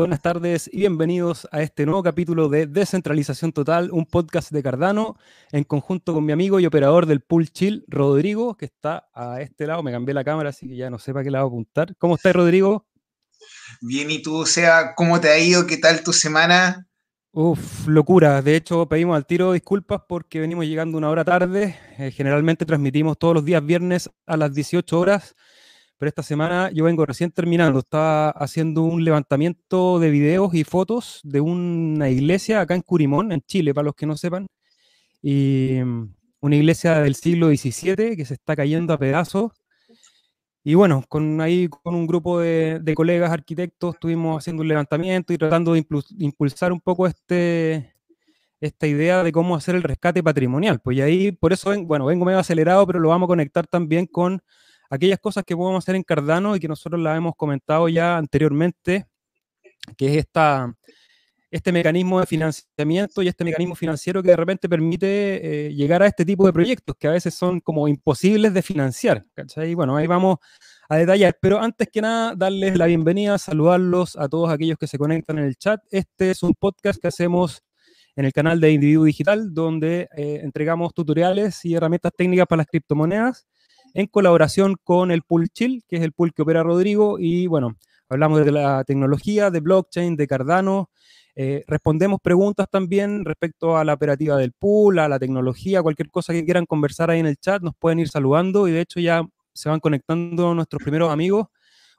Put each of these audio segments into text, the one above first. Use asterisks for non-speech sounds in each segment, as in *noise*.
Buenas tardes y bienvenidos a este nuevo capítulo de Descentralización Total, un podcast de Cardano, en conjunto con mi amigo y operador del Pool Chill, Rodrigo, que está a este lado. Me cambié la cámara, así que ya no sé para qué lado apuntar. ¿Cómo estás, Rodrigo? Bien, ¿y tú, sea, cómo te ha ido? ¿Qué tal tu semana? Uf, locura. De hecho, pedimos al tiro disculpas porque venimos llegando una hora tarde. Eh, generalmente transmitimos todos los días viernes a las 18 horas pero esta semana yo vengo recién terminando, estaba haciendo un levantamiento de videos y fotos de una iglesia acá en Curimón, en Chile, para los que no sepan, y mm, una iglesia del siglo XVII que se está cayendo a pedazos. Y bueno, con ahí con un grupo de, colegas arquitectos estuvimos haciendo un levantamiento y tratando de impulsar un poco este, esta idea de cómo hacer el rescate patrimonial. Pues ahí, por eso, bueno, vengo medio acelerado, pero lo vamos a conectar también con aquellas cosas que podemos hacer en Cardano y que nosotros las hemos comentado ya anteriormente, que es esta, este mecanismo de financiamiento y este mecanismo financiero que de repente permite eh, llegar a este tipo de proyectos que a veces son como imposibles de financiar. ¿cachai? Bueno, ahí vamos a detallar, pero antes que nada, darles la bienvenida, saludarlos a todos aquellos que se conectan en el chat. Este es un podcast que hacemos en el canal de Individuo Digital, donde eh, entregamos tutoriales y herramientas técnicas para las criptomonedas en colaboración con el Pool Chill, que es el pool que opera Rodrigo, y bueno, hablamos de la tecnología, de blockchain, de Cardano, eh, respondemos preguntas también respecto a la operativa del pool, a la tecnología, cualquier cosa que quieran conversar ahí en el chat, nos pueden ir saludando y de hecho ya se van conectando nuestros primeros amigos.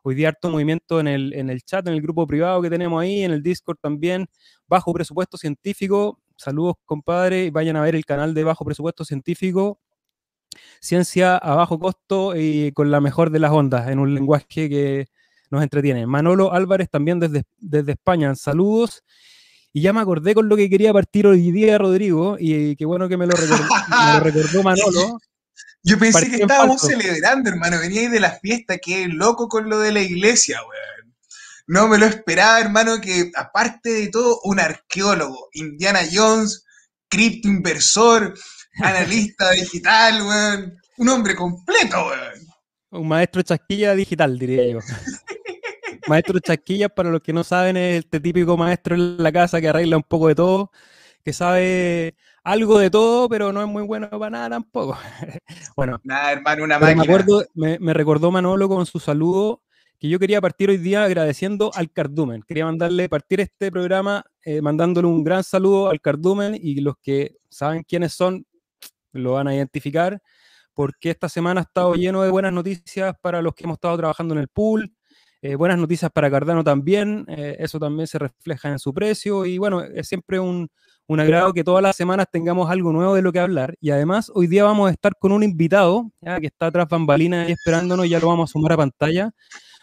Hoy día harto movimiento en el, en el chat, en el grupo privado que tenemos ahí, en el Discord también, bajo presupuesto científico. Saludos, compadre, y vayan a ver el canal de Bajo Presupuesto Científico ciencia a bajo costo y con la mejor de las ondas, en un lenguaje que nos entretiene. Manolo Álvarez también desde, desde España, saludos. Y ya me acordé con lo que quería partir hoy día, Rodrigo, y qué bueno que me lo recordó, *laughs* Manolo. Yo pensé que estábamos celebrando, hermano. Venía de la fiesta, qué loco con lo de la iglesia, weón. No me lo esperaba, hermano, que aparte de todo, un arqueólogo, Indiana Jones, criptoinversor, analista digital, weón. Un hombre completo, weón. Un maestro chasquilla digital, diría yo. *laughs* maestro chasquilla, para los que no saben, es este típico maestro en la casa que arregla un poco de todo, que sabe algo de todo, pero no es muy bueno para nada tampoco. *laughs* bueno, nada, hermano, una máquina. Me, acuerdo, me, recordó Manolo con su saludo que yo quería partir hoy día agradeciendo al Cardumen. Quería mandarle, partir este programa eh, mandándole un gran saludo al Cardumen y los que saben quiénes son, lo van a identificar, porque esta semana ha estado lleno de buenas noticias para los que hemos estado trabajando en el pool, eh, buenas noticias para Cardano también, eh, eso también se refleja en su precio y bueno, es siempre un, un, agrado que todas las semanas tengamos algo nuevo de lo que hablar y además hoy día vamos a estar con un invitado que está atrás bambalinas y esperándonos, ya lo vamos a sumar a pantalla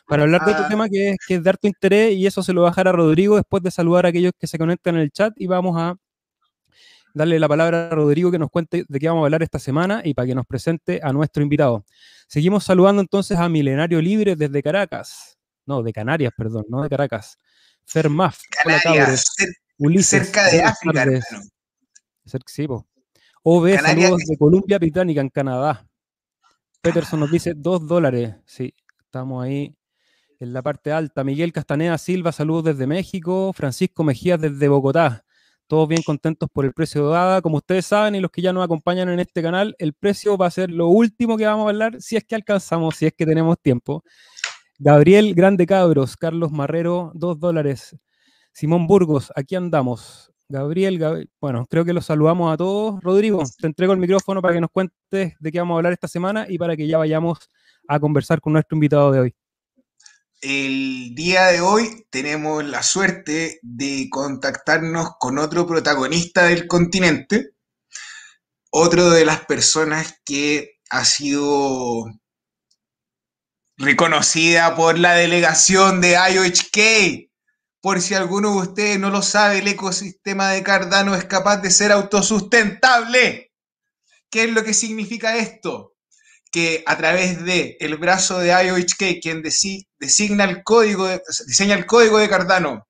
para hablar de otro ah. tema que es, que es de harto interés y eso se lo va a dejar a Rodrigo después de saludar a aquellos que se conectan en el chat y vamos a darle la palabra a Rodrigo que nos cuente de qué vamos a hablar esta semana y para que nos presente a nuestro invitado. Seguimos saludando entonces a Milenario Libre desde Caracas. No, de Canarias, perdón, no de Caracas. Fermaf. Canarias, Ulises, cerca de África. Sí, OB, saludos de Columbia Británica, en Canadá. Peterson nos dice dos dólares. Sí, estamos ahí en la parte alta. Miguel Castaneda Silva, saludos desde México. Francisco Mejías desde Bogotá todos bien contentos por el precio de ADA. Como ustedes saben y los que ya nos acompañan en este canal, el precio va a ser lo último que vamos a hablar si es que alcanzamos, si es que tenemos tiempo. Gabriel Grande Cabros, Carlos Marrero, dos dólares. Simón Burgos, aquí andamos. Gabriel, bueno, creo que los saludamos a todos. Rodrigo, te entrego el micrófono para que nos cuentes de qué vamos a hablar esta semana y para que ya vayamos a conversar con nuestro invitado de hoy. El día de hoy tenemos la suerte de contactarnos con otro protagonista del continente, otro de las personas que ha sido reconocida por la delegación de IOHK. Por si alguno de ustedes no lo sabe, el ecosistema de Cardano es capaz de ser autosustentable. ¿Qué es lo que significa esto? Que a través de el brazo de IOHK, quien designa el código diseña el código de Cardano,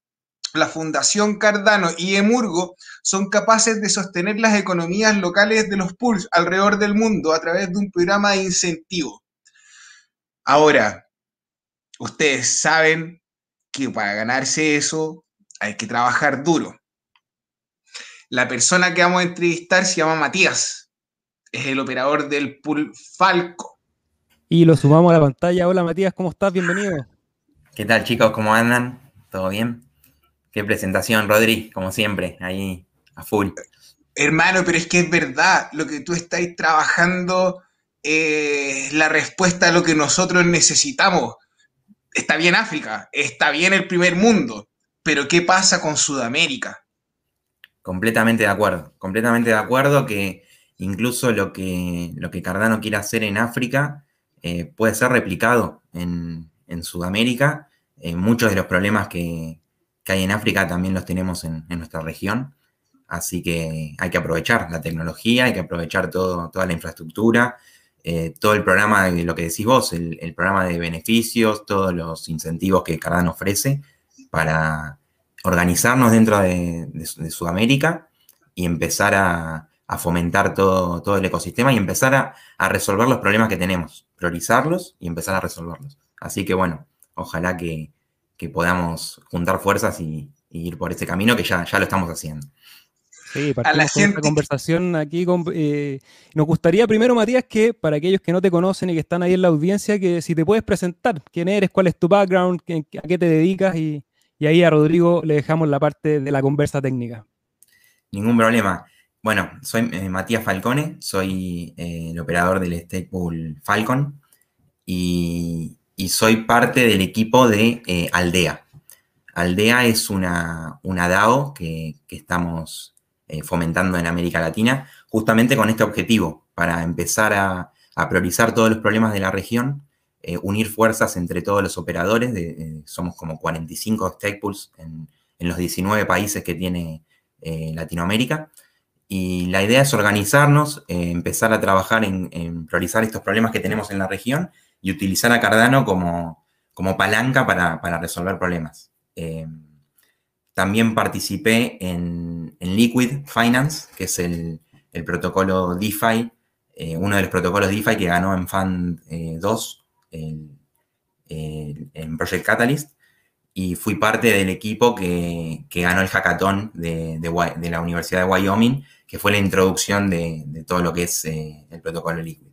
la Fundación Cardano y Emurgo son capaces de sostener las economías locales de los pools alrededor del mundo a través de un programa de incentivo. Ahora, ustedes saben que para ganarse eso hay que trabajar duro. La persona que vamos a entrevistar se llama Matías, es el operador del pool Falco. Y lo sumamos a la pantalla. Hola Matías, ¿cómo estás? Bienvenido. ¿Qué tal chicos? ¿Cómo andan? ¿Todo bien? Qué presentación, Rodri, como siempre, ahí a full. Hermano, pero es que es verdad, lo que tú estás trabajando es la respuesta a lo que nosotros necesitamos. Está bien África, está bien el primer mundo, pero ¿qué pasa con Sudamérica? Completamente de acuerdo, completamente de acuerdo que incluso lo que, lo que Cardano quiere hacer en África eh, puede ser replicado en, Sudamérica. Eh, muchos de los problemas que, hay en África también los tenemos en, nuestra región. Así que hay que aprovechar la tecnología, hay que aprovechar toda la infraestructura, eh, todo el programa de lo que decís vos, el, programa de beneficios, todos los incentivos que Cardano ofrece para organizarnos dentro de, Sudamérica y empezar a, fomentar todo, todo, el ecosistema y empezar a, resolver los problemas que tenemos, priorizarlos y empezar a resolverlos. Así que bueno, ojalá que, podamos juntar fuerzas y, y, ir por ese camino que ya, ya lo estamos haciendo. Sí, a la gente... conversación aquí. Eh, nos gustaría primero, Matías, que para aquellos que no te conocen y que están ahí en la audiencia, que si te puedes presentar, quién eres, cuál es tu background, a qué te dedicas y, ahí a Rodrigo le dejamos la parte de la conversa técnica. Ningún problema. Bueno, soy eh, Matías Falcone, soy eh, el operador del Stakepool Falcon y, soy parte del equipo de Aldea. Aldea es una, una DAO que, estamos eh, fomentando en América Latina, justamente con este objetivo, para empezar a, priorizar todos los problemas de la región, eh, unir fuerzas entre todos los operadores, de, somos como 45 stake pools en, los 19 países que tiene eh, Latinoamérica, y la idea es organizarnos, empezar a trabajar en, priorizar estos problemas que tenemos en la región y utilizar a Cardano como, como palanca para, para resolver problemas. También participé en, Liquid Finance, que es el, protocolo DeFi, eh, uno de los protocolos DeFi que ganó en Fund 2 eh, en Project Catalyst. Y fui parte del equipo que, ganó el hackathon de, la Universidad de Wyoming, que fue la introducción de, todo lo que es eh, el protocolo Liquid.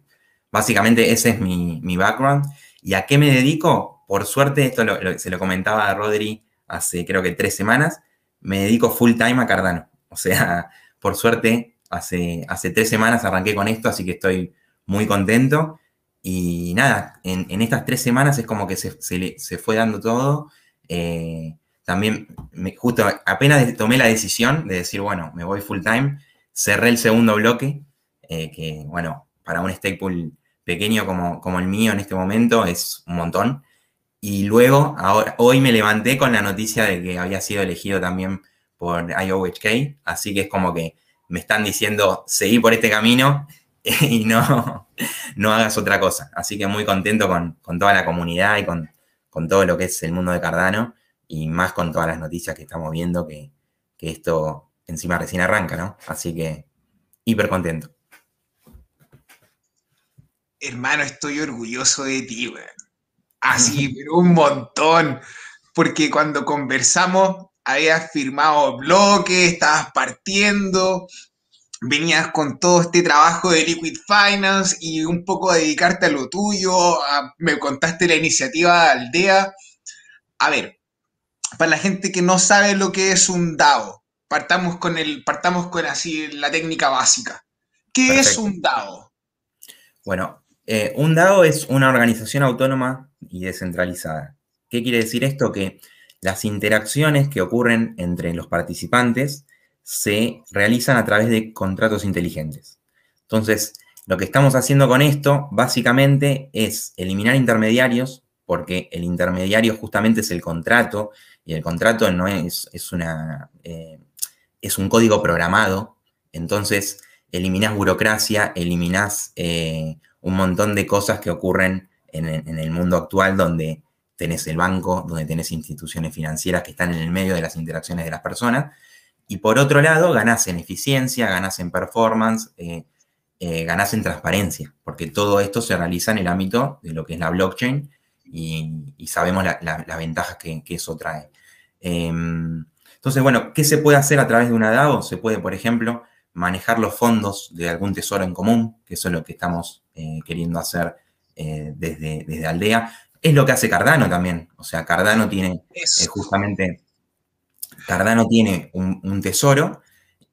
Básicamente ese es mi, background. ¿Y a qué me dedico? Por suerte, esto se lo comentaba a Rodri hace creo que tres semanas, me dedico full time a Cardano. O sea, *laughs* por suerte, hace, hace tres semanas arranqué con esto, así que estoy muy contento. Y nada, en, estas tres semanas es como que se, se, fue dando todo. Eh, también, me, justo apenas tomé la decisión de decir, bueno, me voy full time, cerré el segundo bloque, eh, que bueno, para un stake pool pequeño como, como el mío en este momento es un montón. Y luego, ahora, hoy me levanté con la noticia de que había sido elegido también por IOHK, así que es como que me están diciendo, seguí por este camino *laughs* y no, no hagas otra cosa. Así que muy contento con, toda la comunidad y con, todo lo que es el mundo de Cardano y más con todas las noticias que estamos viendo que, esto encima recién arranca, ¿no? Así que hiper contento. Hermano, estoy orgulloso de ti, güey. Así, *laughs* pero un montón. Porque cuando conversamos, habías firmado bloques, estabas partiendo, venías con todo este trabajo de Liquid Finance y un poco dedicarte a lo tuyo. me contaste la iniciativa de Aldea. A ver, para la gente que no sabe lo que es un DAO, partamos con el, partamos con así la técnica básica. ¿Qué es un DAO? Bueno, eh, un DAO es una organización autónoma y descentralizada. ¿Qué quiere decir esto? Que las interacciones que ocurren entre los participantes se realizan a través de contratos inteligentes. Entonces, lo que estamos haciendo con esto básicamente es eliminar intermediarios, porque el intermediario justamente es el contrato, y el contrato no es, es una, eh, es un código programado, entonces eliminás burocracia, eliminás eh, un montón de cosas que ocurren en, el mundo actual donde tenés el banco, donde tenés instituciones financieras que están en el medio de las interacciones de las personas. Y por otro lado, ganás en eficiencia, ganás en performance, eh, eh, ganás en transparencia, porque todo esto se realiza en el ámbito de lo que es la blockchain y, sabemos las ventajas que, eso trae. Entonces, bueno, ¿qué se puede hacer a través de una DAO? Se puede, por ejemplo, manejar los fondos de algún tesoro en común, que eso es lo que estamos eh, queriendo hacer eh, desde, desde Aldea. Es lo que hace Cardano también. O sea, Cardano tiene eh, justamente, Cardano tiene un, tesoro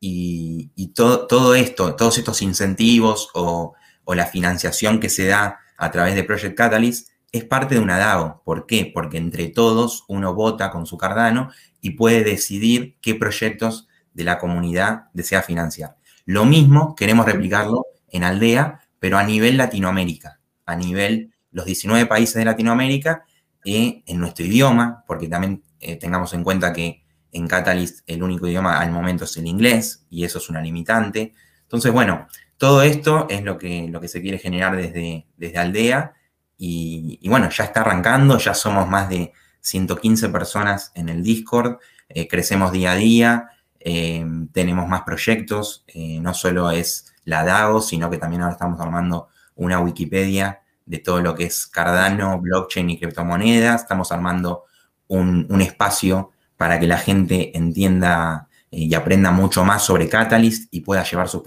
y, todo, esto, todos estos incentivos o, o, la financiación que se da a través de Project Catalyst es parte de una DAO. ¿Por qué? Porque entre todos uno vota con su Cardano y puede decidir qué proyectos de la comunidad desea financiar. Lo mismo queremos replicarlo en Aldea, pero a nivel Latinoamérica, a nivel los 19 países de Latinoamérica y en nuestro idioma, porque también eh, tengamos en cuenta que en Catalyst el único idioma al momento es el inglés y eso es una limitante. Entonces, bueno, todo esto es lo que, lo que se quiere generar desde, desde Aldea y, bueno, ya está arrancando, ya somos más de 115 personas en el Discord, eh, crecemos día a día, eh, tenemos más proyectos, eh, no solo es la DAO, sino que también ahora estamos armando una Wikipedia de todo lo que es Cardano, blockchain y criptomonedas. Estamos armando un, espacio para que la gente entienda y aprenda mucho más sobre Catalyst y pueda llevar sus,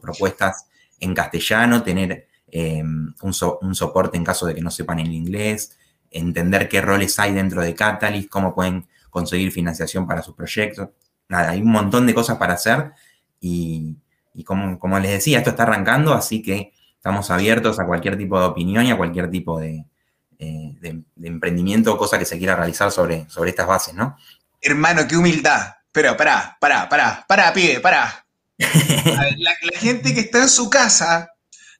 propuestas en castellano, tener un, soporte en caso de que no sepan el inglés, entender qué roles hay dentro de Catalyst, cómo pueden conseguir financiación para sus proyectos nada, hay un montón de cosas para hacer y, como, les decía, esto está arrancando, así que estamos abiertos a cualquier tipo de opinión y a cualquier tipo de, eh, emprendimiento o cosa que se quiera realizar sobre, sobre estas bases, ¿no? Hermano, qué humildad. Pero pará, pará, pará, pará, pibe, pará. la, la gente que está en su casa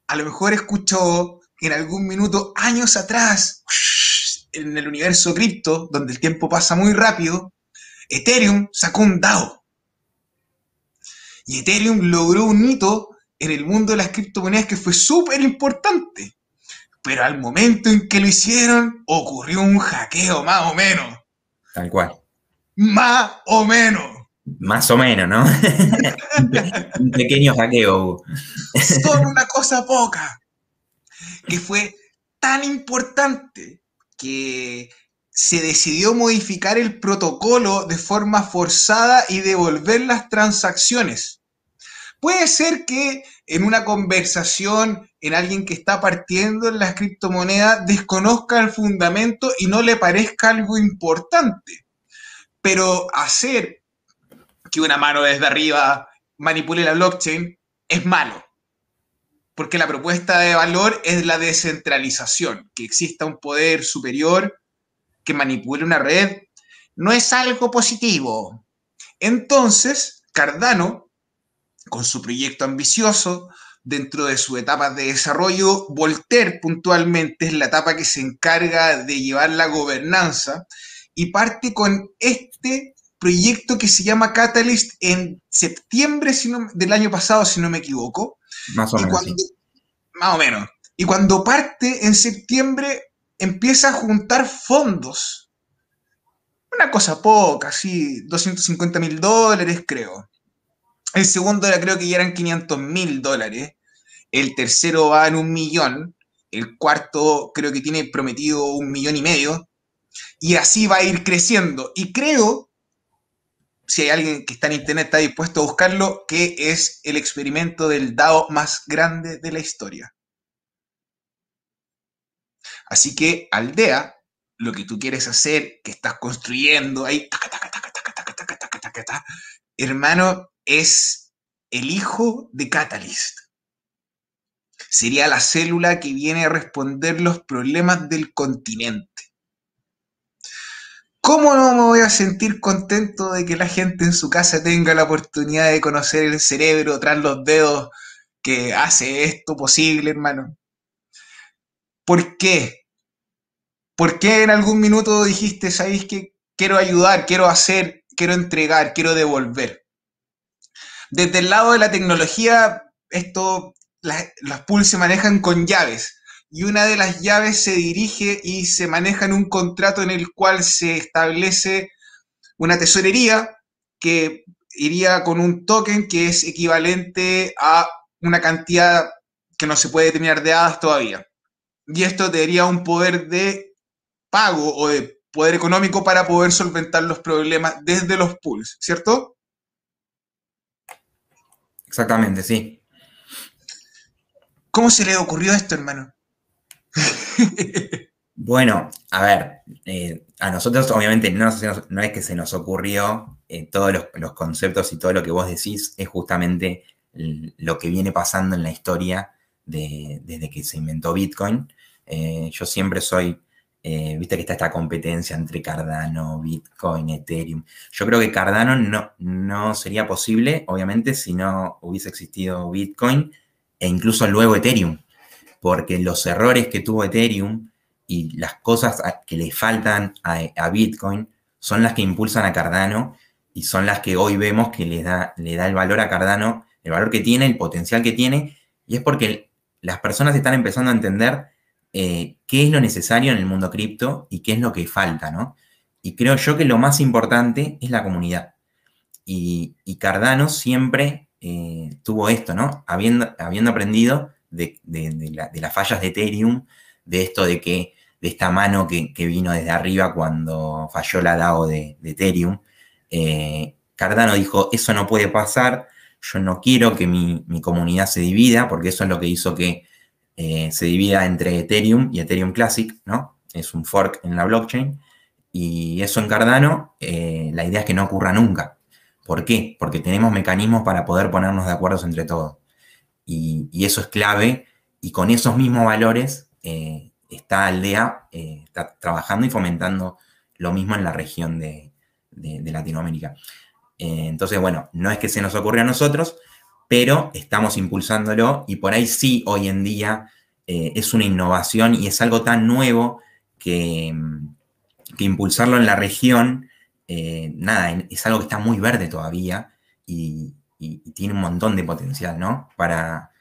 a lo mejor escuchó en algún minuto, años atrás, en el universo cripto, donde el tiempo pasa muy rápido, Ethereum sacó un DAO. Y Ethereum logró un hito en el mundo de las criptomonedas que fue súper importante. Pero al momento en que lo hicieron, ocurrió un hackeo más o menos. Tal cual. Más o menos. Más o menos, ¿no? *laughs* un pequeño hackeo. Solo una cosa poca. Que fue tan importante que se decidió modificar el protocolo de forma forzada y devolver las transacciones. Puede ser que en una conversación, en alguien que está partiendo en las criptomonedas, desconozca el fundamento y no le parezca algo importante. Pero hacer que una mano desde arriba manipule la blockchain es malo. Porque la propuesta de valor es la descentralización, que exista un poder superior que manipule una red no es algo positivo. Entonces, Cardano, con su proyecto ambicioso, dentro de su etapa de desarrollo, Voltaire puntualmente es la etapa que se encarga de llevar la gobernanza y parte con este proyecto que se llama Catalyst en septiembre del año pasado, si no me equivoco. Más o menos. Más o menos. Y cuando parte en septiembre, empieza a juntar fondos. Una cosa poca, así, 250 mil dólares creo. El segundo era creo que ya eran 500 mil dólares. El tercero va en un millón. El cuarto creo que tiene prometido un millón y medio. Y así va a ir creciendo. Y creo, si hay alguien que está en internet, está dispuesto a buscarlo, que es el experimento del DAO más grande de la historia. Así que aldea, lo que tú quieres hacer, que estás construyendo ahí, hermano, es el hijo de Catalyst. Sería la célula que viene a responder los problemas del continente. ¿Cómo no me voy a sentir contento de que la gente en su casa tenga la oportunidad de conocer el cerebro tras los dedos que hace esto posible, hermano? ¿Por qué? ¿Por qué en algún minuto dijiste, sabéis que quiero ayudar, quiero hacer, quiero entregar, quiero devolver? Desde el lado de la tecnología, esto, las, las pools se manejan con llaves y una de las llaves se dirige y se maneja en un contrato en el cual se establece una tesorería que iría con un token que es equivalente a una cantidad que no se puede determinar de hadas todavía y esto te daría un poder de pago o de poder económico para poder solventar los problemas desde los pools, ¿cierto? Exactamente, sí. ¿Cómo se le ocurrió esto, hermano? *laughs* bueno, a ver, eh, a nosotros obviamente no, es que se nos ocurrió eh, todos los, conceptos y todo lo que vos decís, es justamente lo que viene pasando en la historia desde que se inventó Bitcoin. Eh, yo siempre soy, viste que está esta competencia entre Cardano, Bitcoin, Ethereum. Yo creo que Cardano no, no sería posible, obviamente, si no hubiese existido Bitcoin e incluso luego Ethereum, porque los errores que tuvo Ethereum y las cosas que le faltan a, Bitcoin son las que impulsan a Cardano y son las que hoy vemos que le da, le da el valor a Cardano, el valor que tiene, el potencial que tiene, y es porque las personas están empezando a entender eh, qué es lo necesario en el mundo cripto y qué es lo que falta, ¿no? Y creo yo que lo más importante es la comunidad. Y, Cardano siempre eh, tuvo esto, ¿no? Habiendo, habiendo aprendido de, las fallas de Ethereum, de esto de que de esta mano que, vino desde arriba cuando falló la DAO de, Ethereum. Eh, Cardano dijo, eso no puede pasar, yo no quiero que mi, comunidad se divida, porque eso es lo que hizo que eh, se divida entre Ethereum y Ethereum Classic, ¿no? Es un fork en la blockchain. Y eso en Cardano, eh, la idea es que no ocurra nunca. ¿Por qué? Porque tenemos mecanismos para poder ponernos de acuerdo entre todos. Y, eso es clave. Y con esos mismos valores, esta aldea eh, está trabajando y fomentando lo mismo en la región de, Latinoamérica. Eh, entonces, bueno, no es que se nos ocurra a nosotros, pero estamos impulsándolo y por ahí sí, hoy en día eh, es una innovación y es algo tan nuevo que, impulsarlo en la región, nada, es algo que está muy verde todavía y, tiene un montón de potencial, ¿no? Para,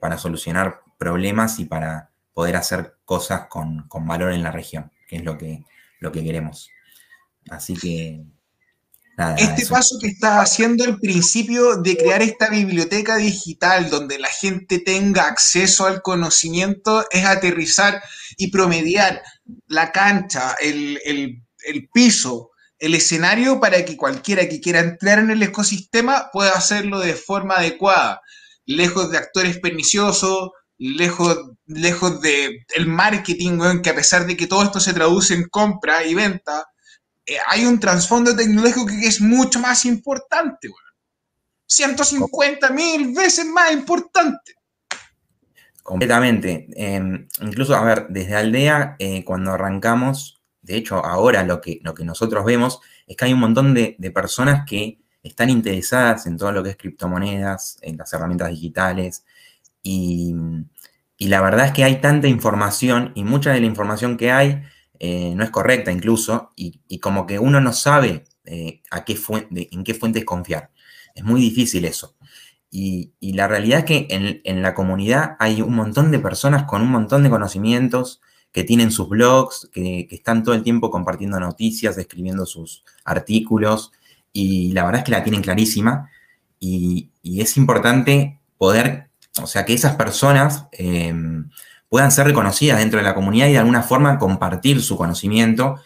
para solucionar problemas y para poder hacer cosas con, valor en la región, que es lo que, lo que queremos. Así que... este paso que estás haciendo, el principio de crear esta biblioteca digital donde la gente tenga acceso al conocimiento, es aterrizar y promediar la cancha, el, el piso, el escenario para que cualquiera que quiera entrar en el ecosistema pueda hacerlo de forma adecuada, lejos de actores perniciosos, lejos, lejos de el marketing, que a pesar de que todo esto se traduce en compra y venta, eh, hay un trasfondo tecnológico que es mucho más importante, 150 mil veces más importante. Completamente. Em, incluso, a ver, desde Aldea, eh, cuando arrancamos, de hecho, ahora lo que, nosotros vemos es que hay un montón de, personas que están interesadas en todo lo que es criptomonedas, en las herramientas digitales, y, la verdad es que hay tanta información y mucha de la información que hay eh, no es correcta incluso y, como que uno no sabe eh, a qué en qué fuentes confiar. Es muy difícil eso. Y, la realidad es que en, la comunidad hay un montón de personas con un montón de conocimientos que tienen sus blogs, que, están todo el tiempo compartiendo noticias, escribiendo sus artículos y la verdad es que la tienen clarísima y, es importante poder o sea, que esas personas em, puedan ser reconocidas dentro de la comunidad y de alguna forma compartir su conocimiento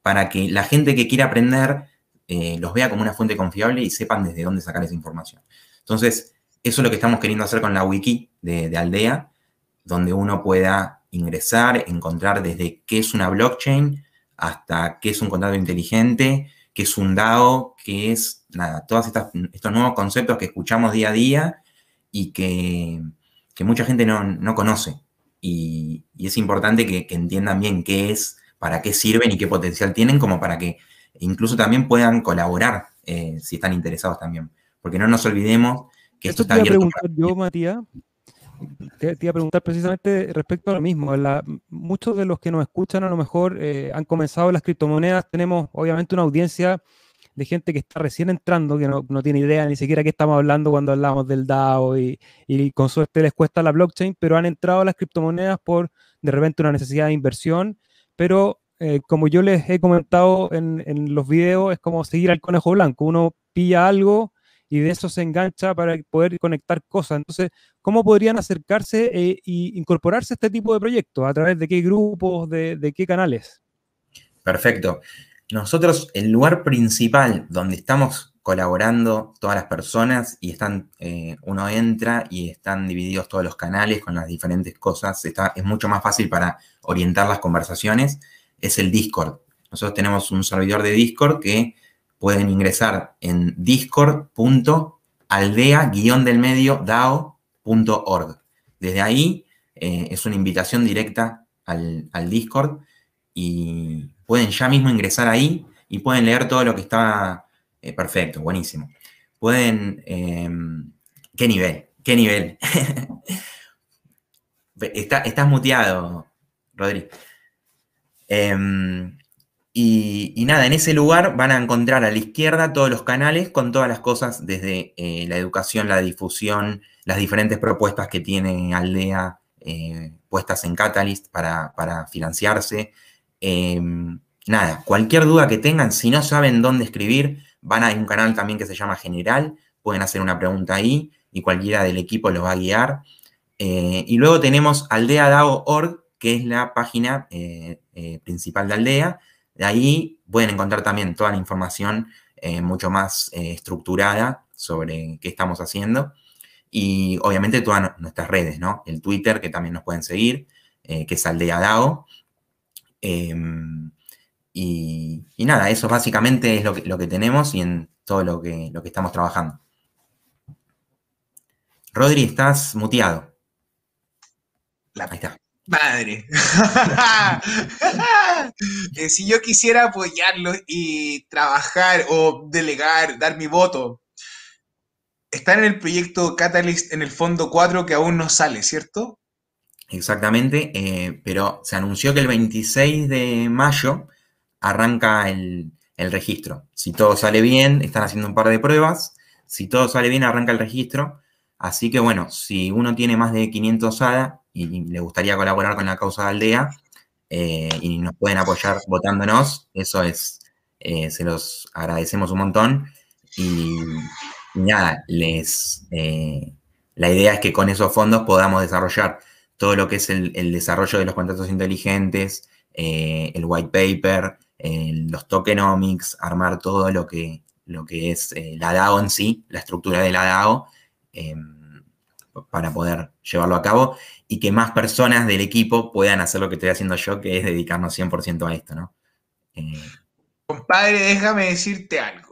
para que la gente que quiera aprender eh, los vea como una fuente confiable y sepan desde dónde sacar esa información. Entonces, eso es lo que estamos queriendo hacer con la wiki de, Aldea, donde uno pueda ingresar, encontrar desde qué es una blockchain hasta qué es un contrato inteligente, qué es un DAO, qué es, nada, todos estos nuevos conceptos que escuchamos día a día y que, mucha gente no, conoce. Y, es importante que, entiendan bien qué es, para qué sirven y qué potencial tienen, como para que incluso también puedan colaborar eh, si están interesados también. Porque no nos olvidemos que esto, está abierto. Preguntar yo, Matías, te, iba a preguntar precisamente respecto a lo mismo. muchos de los que nos escuchan a lo mejor eh, han comenzado las criptomonedas. Tenemos obviamente una audiencia de gente que está recién entrando, que no, tiene idea ni siquiera qué estamos hablando cuando hablamos del DAO y, con suerte les cuesta la blockchain, pero han entrado a las criptomonedas por de repente una necesidad de inversión, pero eh, como yo les he comentado en, los videos, es como seguir al conejo blanco, uno pilla algo y de eso se engancha para poder conectar cosas. Entonces, ¿cómo podrían acercarse e incorporarse a este tipo de proyectos? ¿A través de qué grupos, de, qué canales? Perfecto. Nosotros, el lugar principal donde estamos colaborando todas las personas y están, eh, uno entra y están divididos todos los canales con las diferentes cosas, está, es mucho más fácil para orientar las conversaciones, es el Discord. Nosotros tenemos un servidor de Discord que pueden ingresar en discord.aldea-del-medio-dao.org. Desde ahí eh, es una invitación directa al, al Discord y pueden ya mismo ingresar ahí y pueden leer todo lo que está eh, perfecto, buenísimo. Pueden... Em, ¿Qué nivel? ¿Qué nivel? *laughs* estás muteado, Rodri. Em, y, nada, en ese lugar van a encontrar a la izquierda todos los canales con todas las cosas desde eh, la educación, la difusión, las diferentes propuestas que tiene Aldea eh, puestas en Catalyst para, para financiarse. Em, nada, cualquier duda que tengan, si no saben dónde escribir, van a un canal también que se llama General, pueden hacer una pregunta ahí y cualquiera del equipo los va a guiar. Eh, y luego tenemos aldeadao.org, que es la página eh, principal de Aldea. De ahí pueden encontrar también toda la información mucho más estructurada sobre qué estamos haciendo. Y obviamente todas nuestras redes, ¿no? El Twitter, que también nos pueden seguir, que es aldeadao. Em, y, nada, eso básicamente es lo que, lo que tenemos y en todo lo que, lo que estamos trabajando. Rodri, estás muteado. La Ahí está. Madre. *laughs* Eh, si yo quisiera apoyarlo y trabajar o delegar, dar mi voto, están en el proyecto Catalyst en el fondo 4 que aún no sale, ¿cierto? Exactamente, eh, pero se anunció que el 26 de mayo arranca el, registro. Si todo sale bien, están haciendo un par de pruebas. Si todo sale bien, arranca el registro. Así que bueno, si uno tiene más de 500 ADA y le gustaría colaborar con la causa de aldea eh, y nos pueden apoyar votándonos, eso es, eh, se los agradecemos un montón. Y, nada, les, eh, la idea es que con esos fondos podamos desarrollar todo lo que es el, desarrollo de los contratos inteligentes, el white paper, los tokenomics, armar todo lo que, lo que es eh, la DAO en sí, la estructura de la DAO, em, para poder llevarlo a cabo y que más personas del equipo puedan hacer lo que estoy haciendo yo, que es dedicarnos 100% a esto, ¿no? Eh, Compadre, déjame decirte algo.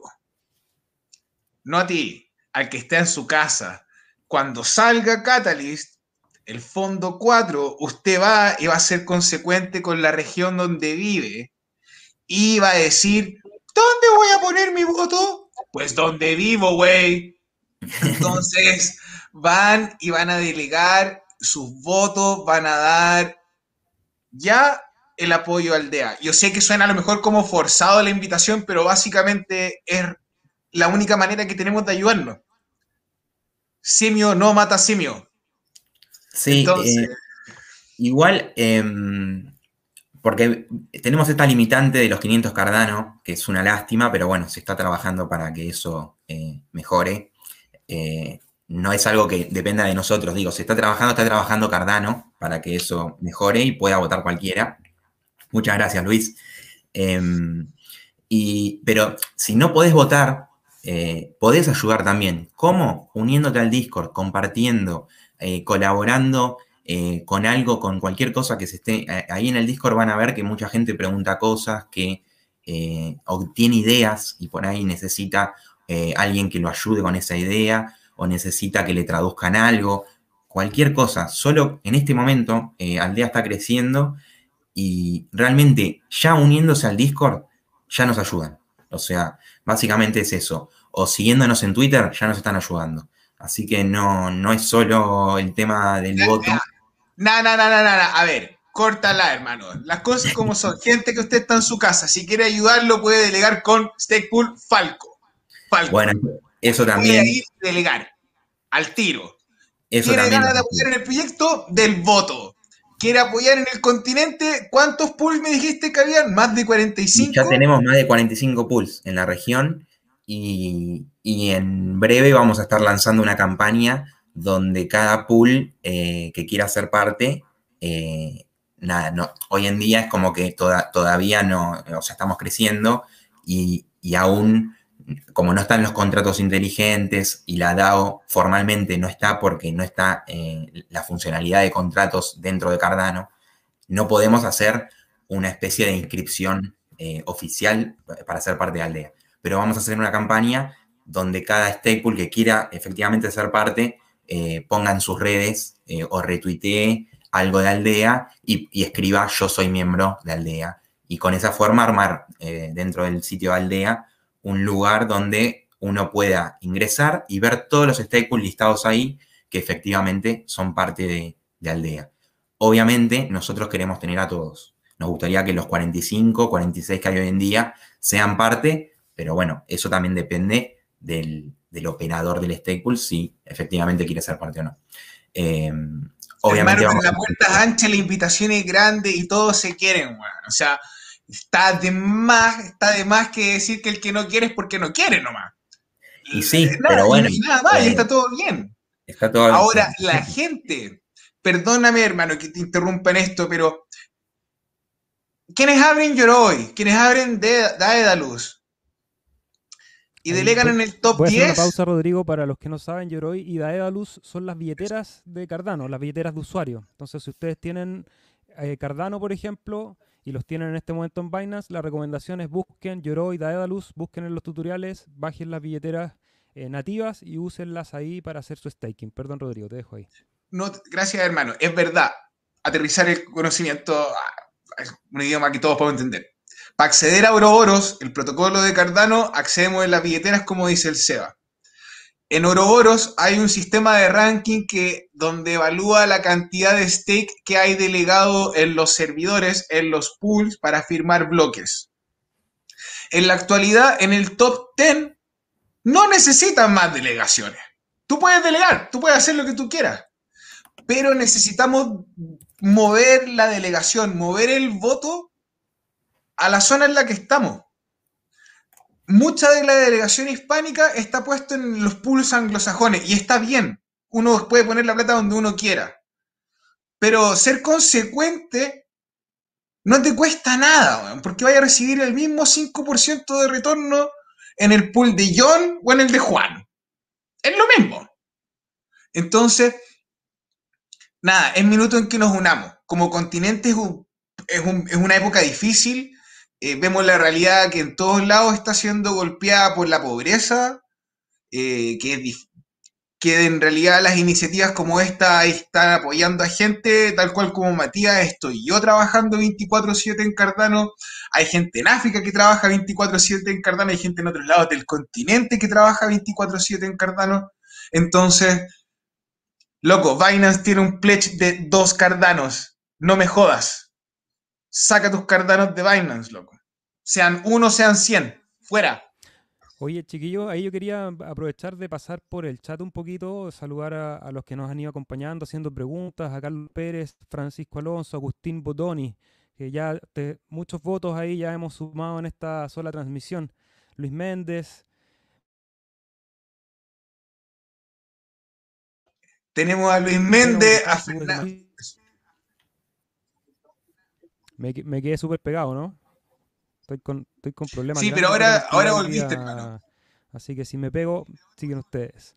No a ti, al que esté en su casa. Cuando salga Catalyst, el fondo 4, usted va y va a ser consecuente con la región donde vive iba a decir, ¿dónde voy a poner mi voto? Pues donde vivo, güey. Entonces van y van a delegar sus votos, van a dar ya el apoyo al DEA. Yo sé que suena a lo mejor como forzado la invitación, pero básicamente es la única manera que tenemos de ayudarnos. Simio no mata simio. Sí, Entonces, eh, igual em, porque tenemos esta limitante de los 500 Cardano, que es una lástima, pero bueno, se está trabajando para que eso eh, mejore. Eh, no es algo que dependa de nosotros, digo, se está trabajando, está trabajando Cardano para que eso mejore y pueda votar cualquiera. Muchas gracias, Luis. Em, pero si no podés votar, eh, podés ayudar también. ¿Cómo? Uniéndote al Discord, compartiendo, colaborando eh, con algo, con cualquier cosa que se esté. Eh, ahí en el Discord van a ver que mucha gente pregunta cosas, que eh, obtiene ideas y por ahí necesita alguien que lo ayude con esa idea o necesita que le traduzcan algo. Cualquier cosa, solo en este momento Aldea está creciendo y realmente ya uniéndose al Discord ya nos ayudan. O sea, básicamente es eso. O siguiéndonos en Twitter ya nos están ayudando. Así que no, no es solo el tema del voto. No, no, no, no, no, a ver, córtala, hermano. Las cosas como son. Gente que usted está en su casa, si quiere ayudarlo, puede delegar con Stakepool Falco. Falco. Bueno, eso también. Puede ir delegar al tiro. Eso ¿Quiere ganas de apoyar en el proyecto? Del voto. ¿Quiere apoyar en el continente? ¿Cuántos pools me dijiste que habían? ¿Más de 45? Ya tenemos más de 45 pools en la región y, y en breve vamos a estar lanzando una campaña donde cada pool eh, que quiera ser parte, eh, nada, no, hoy en día es como que todavía no, o sea, estamos creciendo y, aún, como no están los contratos inteligentes y la DAO formalmente no está porque no está eh, la funcionalidad de contratos dentro de Cardano, no podemos hacer una especie de inscripción eh, oficial para ser parte de Aldea. Pero vamos a hacer una campaña donde cada stakepool que quiera efectivamente ser parte eh, ponga en sus redes o retuitee algo de Aldea y, escriba yo soy miembro de Aldea. Y con esa forma armar eh, dentro del sitio de Aldea un lugar donde uno pueda ingresar y ver todos los stakeholders listados ahí que efectivamente son parte de, de Aldea. Obviamente nosotros queremos tener a todos. Nos gustaría que los 45, 46 que hay hoy en día sean parte, pero bueno, eso también depende del, operador del stakepool si efectivamente quiere ser parte o no. Eh, Obviamente. la puerta es ancha, la invitación es grande y todos se quieren, O sea, está de más, está de más que decir que el que no quiere es porque no quiere nomás. Y sí, pero bueno. Y nada más, está todo bien. Está todo Ahora, la gente, perdóname, hermano, que te interrumpa en esto, pero quienes abren Yoroi, quienes abren Daedalus, y delegan en el top voy 10. una pausa, Rodrigo, para los que no saben, Yoroi y Daedalus son las billeteras de Cardano, las billeteras de usuario. Entonces, si ustedes tienen eh, Cardano, por ejemplo, y los tienen en este momento en Binance, la recomendación es busquen Yoroi, Daedalus, busquen en los tutoriales, bajen las billeteras eh, nativas y úsenlas ahí para hacer su staking. Perdón, Rodrigo, te dejo ahí. No, gracias, hermano. Es verdad. Aterrizar el conocimiento ah, es un idioma que todos podemos entender. Para acceder a Ouroboros, el protocolo de Cardano, accedemos en las billeteras como dice el SEBA. En Ouroboros hay un sistema de ranking que, donde evalúa la cantidad de stake que hay delegado en los servidores, en los pools, para firmar bloques. En la actualidad, en el top 10, no necesitan más delegaciones. Tú puedes delegar, tú puedes hacer lo que tú quieras, pero necesitamos mover la delegación, mover el voto a la zona en la que estamos. Mucha de la delegación hispánica está puesta en los pools anglosajones y está bien. Uno puede poner la plata donde uno quiera. Pero ser consecuente no te cuesta nada, porque vaya a recibir el mismo 5% de retorno en el pool de John o en el de Juan. Es lo mismo. Entonces, nada, es minuto en que nos unamos. Como continente es, es una época difícil, eh, vemos la realidad que en todos lados está siendo golpeada por la pobreza, eh, que, que en realidad las iniciativas como esta están apoyando a gente, tal cual como Matías, estoy yo trabajando 24/7 en Cardano, hay gente en África que trabaja 24/7 en Cardano, hay gente en otros lados del continente que trabaja 24/7 en Cardano, entonces, loco, Binance tiene un pledge de dos Cardanos, no me jodas saca tus cardanos de Binance, loco. Sean uno, sean cien. Fuera. Oye, chiquillo, ahí yo quería aprovechar de pasar por el chat un poquito, saludar a, los que nos han ido acompañando, haciendo preguntas, a Carlos Pérez, Francisco Alonso, Agustín Botoni, que ya muchos votos ahí ya hemos sumado en esta sola transmisión. Luis Méndez. Tenemos a Luis Méndez, a Fernando. Me, quedé súper pegado, ¿no? Estoy con, estoy con problemas. Sí, pero ahora, ahora volviste, hermano. Así que si me pego, siguen ustedes.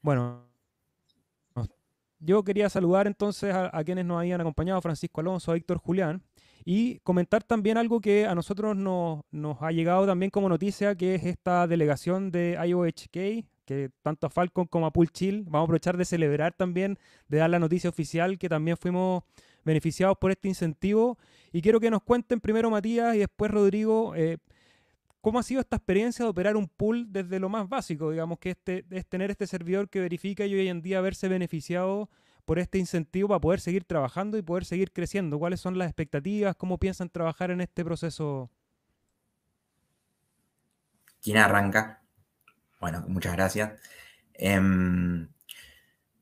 Bueno, yo quería saludar entonces a, quienes nos habían acompañado, Francisco Alonso, a Héctor Julián, y comentar también algo que a nosotros nos, nos ha llegado también como noticia, que es esta delegación de IOHK, que tanto a Falcon como a Pool Chill, vamos a aprovechar de celebrar también, de dar la noticia oficial que también fuimos beneficiados por este incentivo. Y quiero que nos cuenten primero Matías y después Rodrigo, eh, ¿cómo ha sido esta experiencia de operar un pool desde lo más básico? Digamos que este, es tener este servidor que verifica y hoy en día haberse beneficiado por este incentivo para poder seguir trabajando y poder seguir creciendo. ¿Cuáles son las expectativas? ¿Cómo piensan trabajar en este proceso? ¿Quién arranca? Bueno, muchas gracias. Em,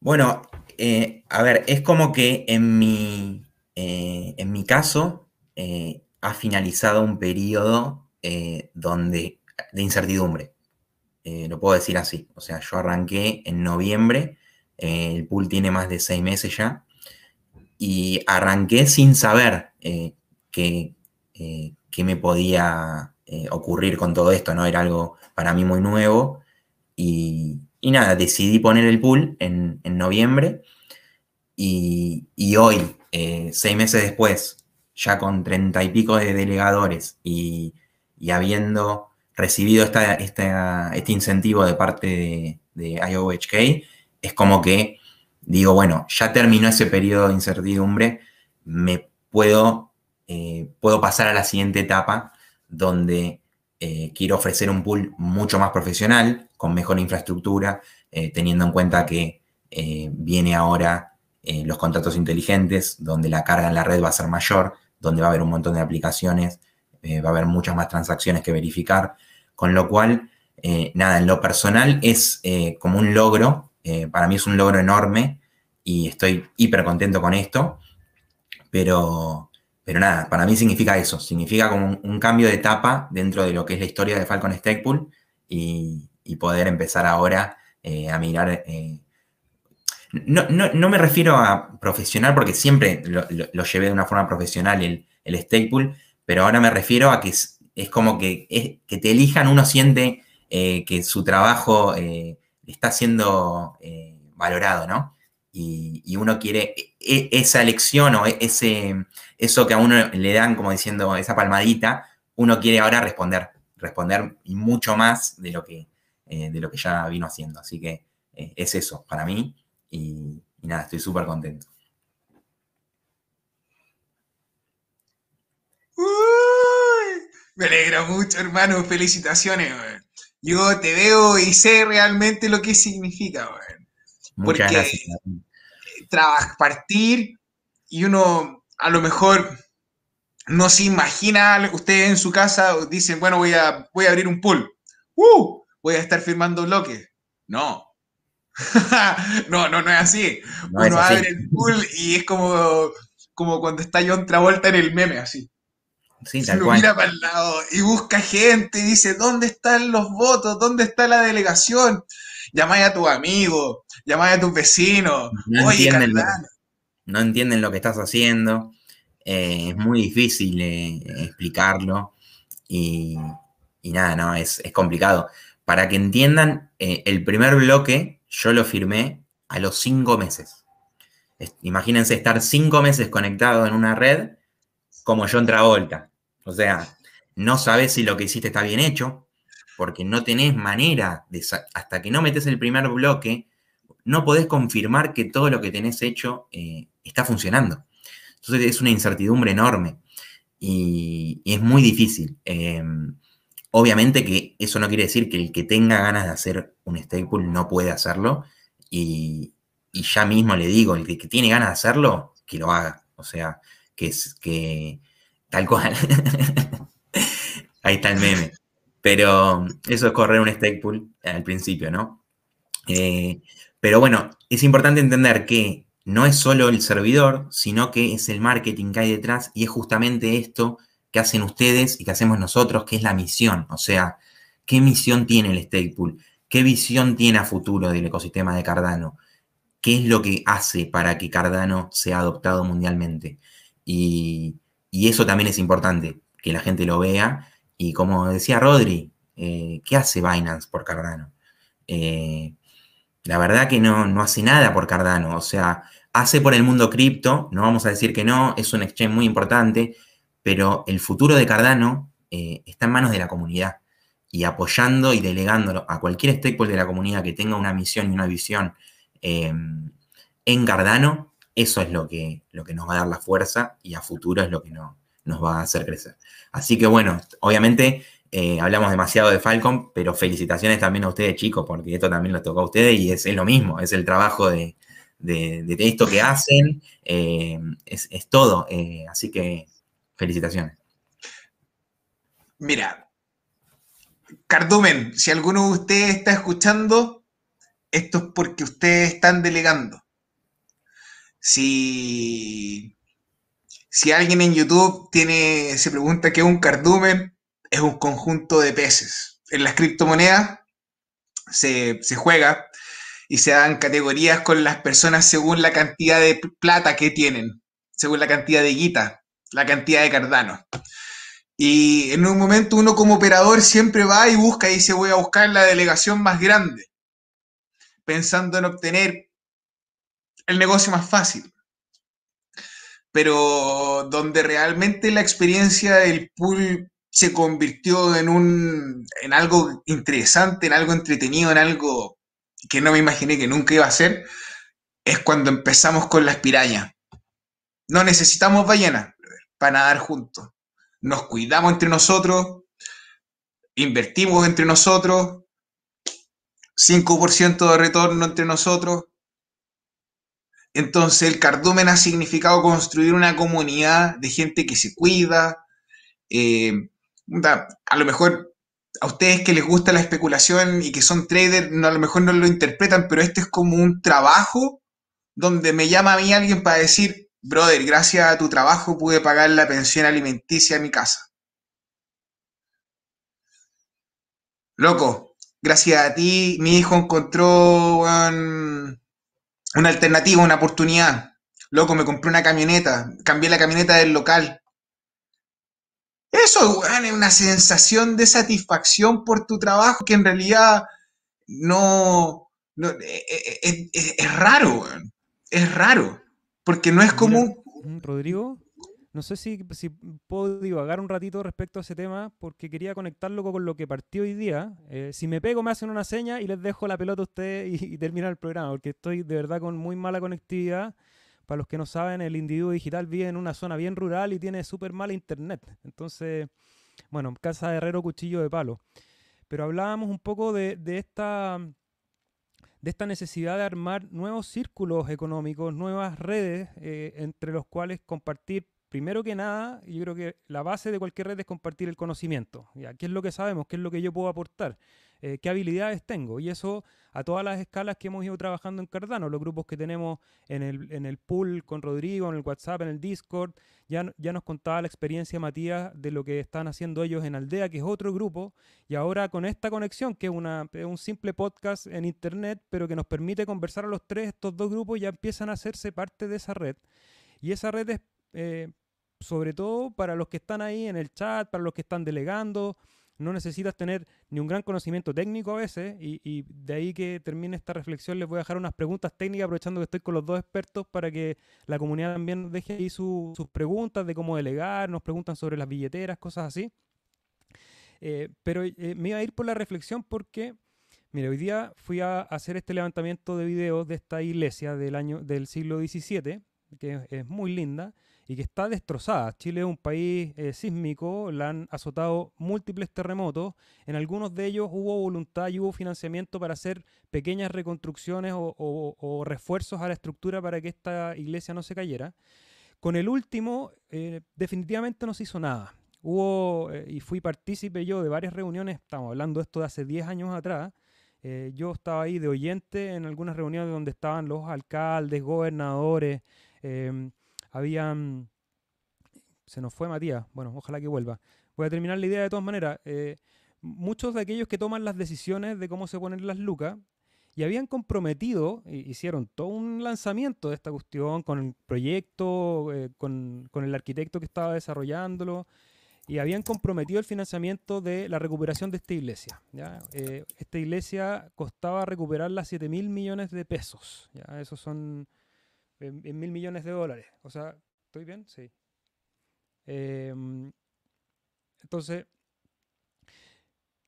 bueno, eh, a ver, es como que en mi, eh, en mi caso eh, ha finalizado un periodo donde, de incertidumbre. lo puedo decir así. O sea, yo arranqué en noviembre, el pool tiene más de seis meses ya, y arranqué sin saber qué, me podía ocurrir con todo esto, ¿no? Era algo para mí muy nuevo. Y, nada, decidí poner el pool en, noviembre. Y, hoy, seis meses después, ya con treinta y pico de delegadores y, habiendo recibido este incentivo de parte de, IOHK, es como que digo, bueno, ya terminó ese periodo de incertidumbre, me puedo, eh, puedo pasar a la siguiente etapa donde eh, quiero ofrecer un pool mucho más profesional, con mejor infraestructura, eh, teniendo en cuenta que viene ahora los contratos inteligentes, donde la carga en la red va a ser mayor, donde va a haber un montón de aplicaciones, eh, va a haber muchas más transacciones que verificar, con lo cual, eh, nada, en lo personal es eh, como un logro, para mí es un logro enorme y estoy hiper contento con esto, pero, pero nada, para mí significa eso, significa como un, cambio de etapa dentro de lo que es la historia de Falcon Stakepool y, y poder empezar ahora a mirar no, me refiero a profesional porque siempre lo, llevé de una forma profesional el, el pero ahora me refiero a que es, como que, que te elijan, uno siente eh, que su trabajo eh, está siendo eh, valorado, ¿no? Y, uno quiere e, e, esa elección o e, ese, eso que a uno le dan como diciendo esa palmadita, uno quiere ahora responder, responder y mucho más de lo que, de lo que ya vino haciendo. Así que es eso para mí y, nada, estoy súper contento. me alegra mucho, hermano. Felicitaciones. Yo te veo y sé realmente lo que significa. Muchas Porque gracias. Trabajar, partir y uno a lo mejor no se imagina, ustedes en su casa dicen, bueno, voy a, voy a abrir un pool. ¡Uh! Voy a estar firmando bloques. No, *laughs* no, no, no es así. Uno abre el pool y es como, como cuando está John Travolta en el meme, así. Sí, Se lo mira para el lado y busca gente y dice, ¿dónde están los votos? ¿Dónde está la delegación? Llamáis a tu amigo, llamáis a tus vecinos. No, entienden, lo, no entienden lo que estás haciendo. Eh, es muy difícil eh, explicarlo. Y, nada, no, es, es complicado. Para que entiendan, eh, el primer bloque yo lo firmé a los cinco meses. Imagínense estar cinco meses conectado en una red como yo en Travolta. O sea, no sabes si lo que hiciste está bien hecho, porque no tenés manera de, hasta que no metes el primer bloque, no podés confirmar que todo lo que tenés hecho eh, está funcionando. Entonces es una incertidumbre enorme y, es muy difícil. Em, Obviamente que eso no quiere decir que el que tenga ganas de hacer un staple no puede hacerlo. Y, ya mismo le digo, el que, tiene ganas de hacerlo, que lo haga. O sea, que es que tal cual. *laughs* Ahí está el meme. Pero eso es correr un stakepool al principio, ¿no? Eh, pero bueno, es importante entender que no es solo el servidor, sino que es el marketing que hay detrás y es justamente esto que hacen ustedes y que hacemos nosotros, que es la misión. O sea, ¿qué misión tiene el Stakepool? ¿Qué visión tiene a futuro del ecosistema de Cardano? ¿Qué es lo que hace para que Cardano sea adoptado mundialmente? Y, eso también es importante, que la gente lo vea. Y como decía Rodri, eh, ¿qué hace Binance por Cardano? Eh, la verdad que no, no hace nada por Cardano. O sea, hace por el mundo cripto, no vamos a decir que no, es un exchange muy importante, pero el futuro de Cardano eh, está en manos de la comunidad y apoyando y delegando a cualquier stakeholder de la comunidad que tenga una misión y una visión em, en Cardano, eso es lo que, lo que nos va a dar la fuerza y a futuro es lo que nos va a hacer crecer. Así que bueno, obviamente eh, hablamos demasiado de Falcon, pero felicitaciones también a ustedes chicos, porque esto también les tocó a ustedes y es, lo mismo, es el trabajo de, esto que hacen, eh, es, es, todo. así que Felicitaciones. Mira, Cardumen, si alguno de ustedes está escuchando, esto es porque ustedes están delegando. Si, si alguien en YouTube tiene, se pregunta qué es un cardumen, es un conjunto de peces. En las criptomonedas se, se juega y se dan categorías con las personas según la cantidad de plata que tienen. según la cantidad de guita, la cantidad de Cardano. Y en un momento uno como operador siempre va y busca y dice voy a buscar la delegación más grande, pensando en obtener el negocio más fácil. Pero donde realmente la experiencia del pool se convirtió en un en algo interesante, en algo entretenido, en algo que no me imaginé que nunca iba a ser, es cuando empezamos con las pirañas. No necesitamos ballenas para nadar juntos. Nos cuidamos entre nosotros, invertimos entre nosotros, 5% de retorno entre nosotros. Entonces el cardumen ha significado construir una comunidad de gente que se cuida. Eh, a lo mejor a ustedes que les gusta la especulación y que son traders, a lo mejor no lo interpretan, pero este es como un trabajo donde me llama a mí alguien para decir, brother, gracias a tu trabajo pude pagar la pensión alimenticia de mi casa. Loco, gracias a ti mi hijo encontró una alternativa, una oportunidad. Loco, me compré una camioneta, cambié la camioneta del local. Eso, es una sensación de satisfacción por tu trabajo que en realidad no, eh, eh, eh, es, raro, es raro, porque no es común. Rodrigo, no sé si, si, puedo divagar un ratito respecto a ese tema, porque quería conectarlo con lo que partió hoy día. si me pego, me hacen una seña y les dejo la pelota a ustedes y, y terminar el programa, porque estoy de verdad con muy mala conectividad. Para los que no saben, el individuo digital vive en una zona bien rural y tiene súper mala internet. Entonces, bueno, casa de herrero, cuchillo de palo. Pero hablábamos un poco de, esta de esta necesidad de armar nuevos círculos económicos, nuevas redes eh, entre los cuales compartir, primero que nada, yo creo que la base de cualquier red es compartir el conocimiento. ¿Qué es lo que sabemos? ¿Qué es lo que yo puedo aportar? Eh, qué habilidades tengo. Y eso a todas las escalas que hemos ido trabajando en Cardano, los grupos que tenemos en el, en el pool con Rodrigo, en el WhatsApp, en el Discord, ya, ya nos contaba la experiencia Matías de lo que están haciendo ellos en Aldea, que es otro grupo, y ahora con esta conexión, que es, una, un simple podcast en Internet, pero que nos permite conversar a los tres, estos dos grupos ya empiezan a hacerse parte de esa red. Y esa red es... Eh, sobre todo para los que están ahí en el chat, para los que están delegando, no necesitas tener ni un gran conocimiento técnico a veces, y, de ahí que termine esta reflexión les voy a dejar unas preguntas técnicas, aprovechando que estoy con los dos expertos, para que la comunidad también deje ahí sus preguntas de cómo delegar, nos preguntan sobre las billeteras, cosas así. Eh, pero eh, me iba a ir por la reflexión porque, mira, hoy día fui a hacer este levantamiento de videos de esta iglesia del, año, del siglo XVII, que es muy linda, y que está destrozada. Chile es un país eh, sísmico, la han azotado múltiples terremotos, en algunos de ellos hubo voluntad y hubo financiamiento para hacer pequeñas reconstrucciones o, refuerzos a la estructura para que esta iglesia no se cayera. Con el último, eh, definitivamente no se hizo nada. Hubo, eh, y fui partícipe yo de varias reuniones, estamos hablando de esto de hace 10 años atrás, yo estaba ahí de oyente en algunas reuniones donde estaban los alcaldes, gobernadores, em, habían... Se nos fue Matías, bueno, ojalá que vuelva. Voy a terminar la idea de todas maneras. Eh, muchos de aquellos que toman las decisiones de cómo se ponen las lucas y habían comprometido, hicieron todo un lanzamiento de esta cuestión con el proyecto, eh, con, el arquitecto que estaba desarrollándolo, y habían comprometido el financiamiento de la recuperación de esta iglesia. Eh, esta iglesia costaba recuperarla 7 mil millones de pesos. ¿ya? Esos son en, mil millones de dólares. O sea, ¿estoy bien? Sí. Em, entonces,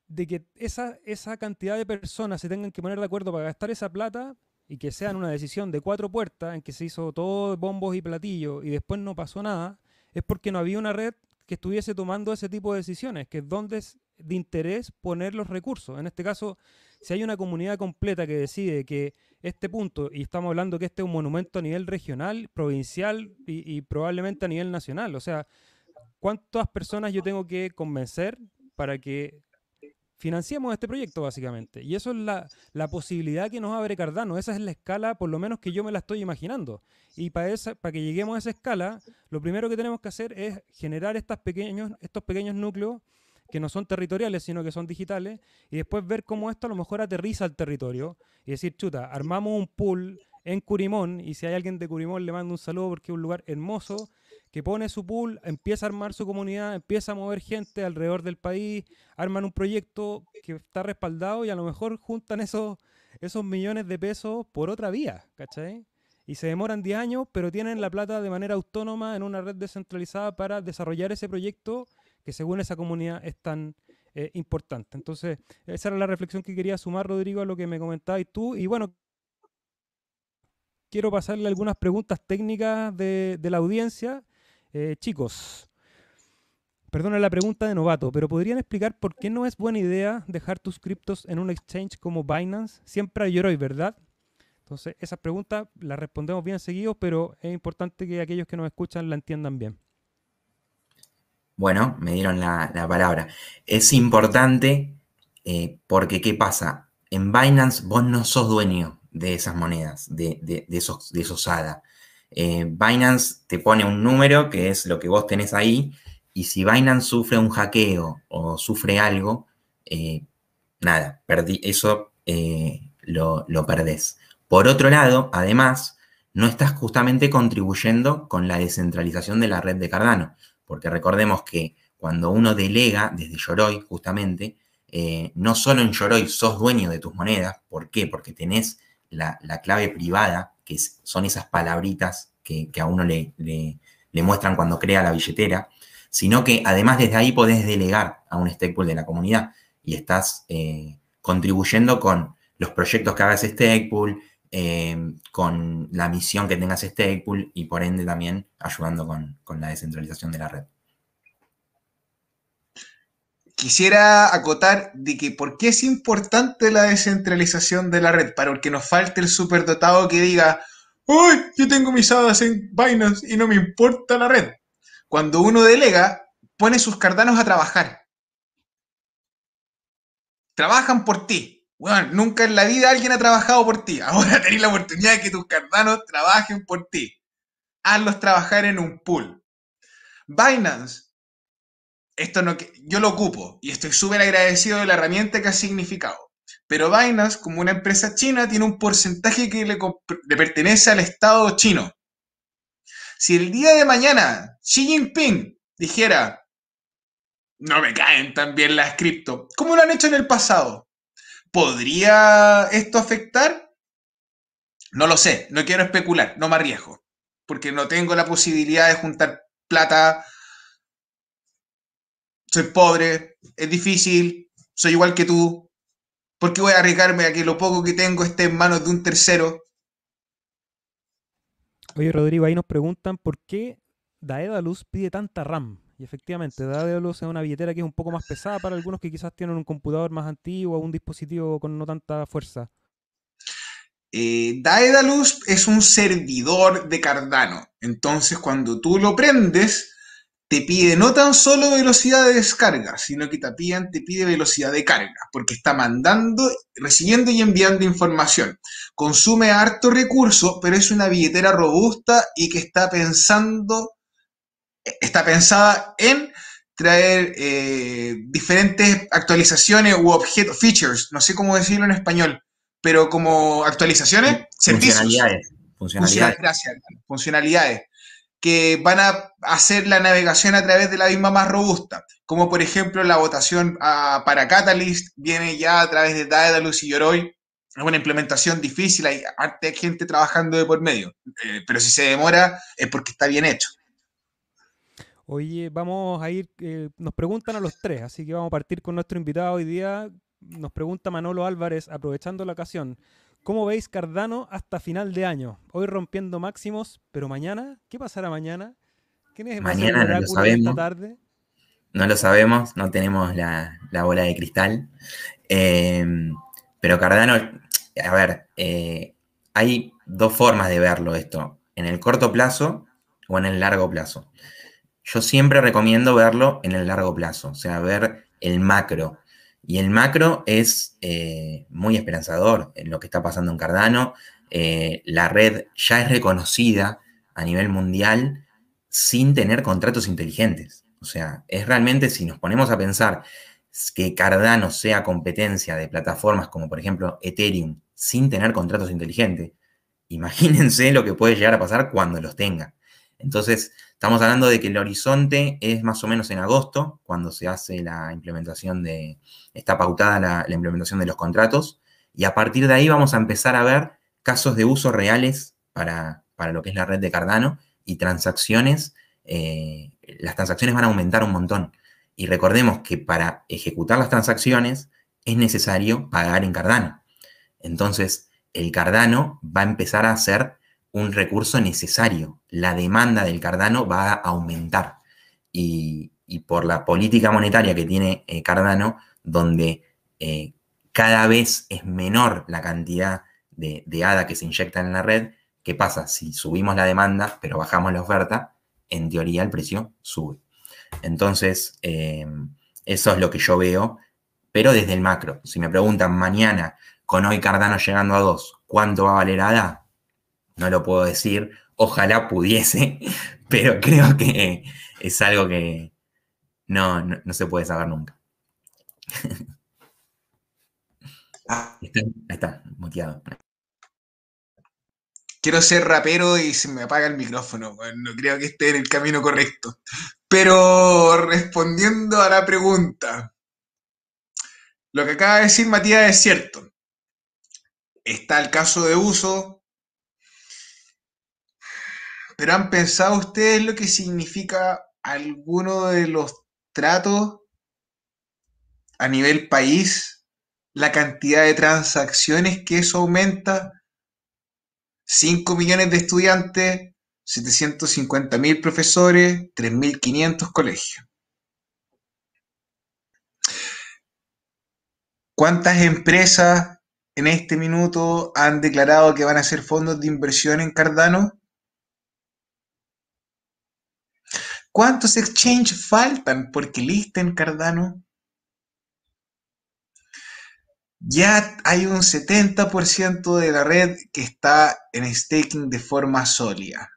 de que esa, esa cantidad de personas se tengan que poner de acuerdo para gastar esa plata y que sean una decisión de cuatro puertas en que se hizo todo bombos y platillos y después no pasó nada, es porque no había una red que estuviese tomando ese tipo de decisiones, que es donde de interés poner los recursos. En este caso, si hay una comunidad completa que decide que este punto, y estamos hablando que este es un monumento a nivel regional, provincial y, probablemente a nivel nacional, o sea, ¿cuántas personas yo tengo que convencer para que financiemos este proyecto, básicamente? Y eso es la, la, posibilidad que nos abre Cardano, esa es la escala, por lo menos que yo me la estoy imaginando. Y para, esa, para que lleguemos a esa escala, lo primero que tenemos que hacer es generar estas pequeños, estos pequeños núcleos que no son territoriales, sino que son digitales, y después ver cómo esto a lo mejor aterriza al territorio y decir, chuta, armamos un pool en Curimón, y si hay alguien de Curimón le mando un saludo porque es un lugar hermoso, que pone su pool, empieza a armar su comunidad, empieza a mover gente alrededor del país, arman un proyecto que está respaldado y a lo mejor juntan esos, esos millones de pesos por otra vía, ¿cachai? Y se demoran 10 años, pero tienen la plata de manera autónoma en una red descentralizada para desarrollar ese proyecto que según esa comunidad es tan eh, importante. Entonces, esa era la reflexión que quería sumar, Rodrigo, a lo que me comentabas tú. Y bueno, quiero pasarle algunas preguntas técnicas de, la audiencia. Eh, chicos, perdona la pregunta de novato, pero ¿podrían explicar por qué no es buena idea dejar tus criptos en un exchange como Binance? Siempre hay hoy, ¿verdad? Entonces, esas preguntas las respondemos bien seguidos, pero es importante que aquellos que nos escuchan la entiendan bien. Bueno, me dieron la, palabra. Es importante eh, porque, ¿qué pasa? En Binance vos no sos dueño de esas monedas, de, esos, de esos ADA. Eh, Binance te pone un número que es lo que vos tenés ahí y si Binance sufre un hackeo o sufre algo, eh, nada, perdí, eso lo, lo perdés. Por otro lado, además, no estás justamente contribuyendo con la descentralización de la red de Cardano porque recordemos que cuando uno delega desde Yoroi, justamente, eh, no solo en Yoroi sos dueño de tus monedas, ¿por qué? Porque tenés la, clave privada, que son esas palabritas que, a uno le, muestran cuando crea la billetera, sino que además desde ahí podés delegar a un stakepool de la comunidad y estás eh, contribuyendo con los proyectos que hagas stakepool, eh, con la misión que tengas Stakepool y por ende también ayudando con, la descentralización de la red. Quisiera acotar de que por qué es importante la descentralización de la red, para que nos falte el superdotado que diga, ¡Uy! Yo tengo mis hadas en Binance y no me importa la red. Cuando uno delega, pone sus cardanos a trabajar. Trabajan por ti bueno, nunca en la vida alguien ha trabajado por ti. Ahora *laughs* tenés la oportunidad de que tus cardanos trabajen por ti. Hazlos trabajar en un pool. Binance, esto no, yo lo ocupo y estoy súper agradecido de la herramienta que ha significado. Pero Binance, como una empresa china, tiene un porcentaje que le, le pertenece al Estado chino. Si el día de mañana Xi Jinping dijera, no me caen tan bien las cripto, como lo han hecho en el pasado, ¿Podría esto afectar? No lo sé, no quiero especular, no me arriesgo, porque no tengo la posibilidad de juntar plata. Soy pobre, es difícil, soy igual que tú. ¿Por qué voy a arriesgarme a que lo poco que tengo esté en manos de un tercero? Oye, Rodrigo, ahí nos preguntan por qué Daedalus pide tanta RAM. Y efectivamente, Daedalus es una billetera que es un poco más pesada para algunos que quizás tienen un computador más antiguo o un dispositivo con no tanta fuerza. Eh, Daedalus es un servidor de Cardano. Entonces, cuando tú lo prendes, te pide no tan solo velocidad de descarga, sino que también te pide velocidad de carga, porque está mandando, recibiendo y enviando información. Consume harto recurso, pero es una billetera robusta y que está pensando está pensada en traer eh, diferentes actualizaciones u objetos, features, no sé cómo decirlo en español, pero como actualizaciones, funcionalidades, funcionalidades. Gracias, funcionalidades que van a hacer la navegación a través de la misma más robusta, como por ejemplo la votación para Catalyst viene ya a través de Daedalus y Yoroi, es una implementación difícil, hay, hay gente trabajando de por medio, eh, pero si se demora es porque está bien hecho. Oye, vamos a ir, eh, nos preguntan a los tres, así que vamos a partir con nuestro invitado hoy día. Nos pregunta Manolo Álvarez, aprovechando la ocasión, ¿cómo veis Cardano hasta final de año? Hoy rompiendo máximos, pero mañana, ¿qué pasará mañana? ¿Quién es mañana no lo sabemos. Esta tarde? No lo sabemos, no tenemos la, bola de cristal. Em, pero Cardano, a ver, eh, hay dos formas de verlo esto, en el corto plazo o en el largo plazo yo siempre recomiendo verlo en el largo plazo, o sea, ver el macro. Y el macro es eh, muy esperanzador en lo que está pasando en Cardano. Eh, la red ya es reconocida a nivel mundial sin tener contratos inteligentes. O sea, es realmente, si nos ponemos a pensar que Cardano sea competencia de plataformas como por ejemplo Ethereum sin tener contratos inteligentes, imagínense lo que puede llegar a pasar cuando los tenga. Entonces, estamos hablando de que el horizonte es más o menos en agosto, cuando se hace la implementación de, está pautada la, implementación de los contratos, y a partir de ahí vamos a empezar a ver casos de uso reales para, lo que es la red de Cardano y transacciones, eh, las transacciones van a aumentar un montón. Y recordemos que para ejecutar las transacciones es necesario pagar en Cardano. Entonces, el Cardano va a empezar a ser un recurso necesario. La demanda del Cardano va a aumentar. Y, por la política monetaria que tiene eh, Cardano, donde eh, cada vez es menor la cantidad de, ADA que se inyecta en la red, ¿qué pasa? Si subimos la demanda, pero bajamos la oferta, en teoría el precio sube. Entonces, eh, eso es lo que yo veo, pero desde el macro. Si me preguntan mañana, con hoy Cardano llegando a 2, ¿cuánto va a valer ADA? No lo puedo decir, ojalá pudiese, *laughs* pero creo que es algo que no, no, se puede saber nunca. Ah. Está, está, muteado. Quiero ser rapero y se me apaga el micrófono. no creo que esté en el camino correcto. Pero respondiendo a la pregunta, lo que acaba de decir Matías es cierto. Está el caso de uso, pero ¿han pensado ustedes lo que significa alguno de los tratos a nivel país? La cantidad de transacciones que eso aumenta. 5 millones de estudiantes, 750 mil profesores, 3.500 colegios. ¿Cuántas empresas en este minuto han declarado que van a hacer fondos de inversión en Cardano? ¿Cuántos exchanges faltan porque listen Cardano? Ya hay un 70% de la red que está en staking de forma sólida.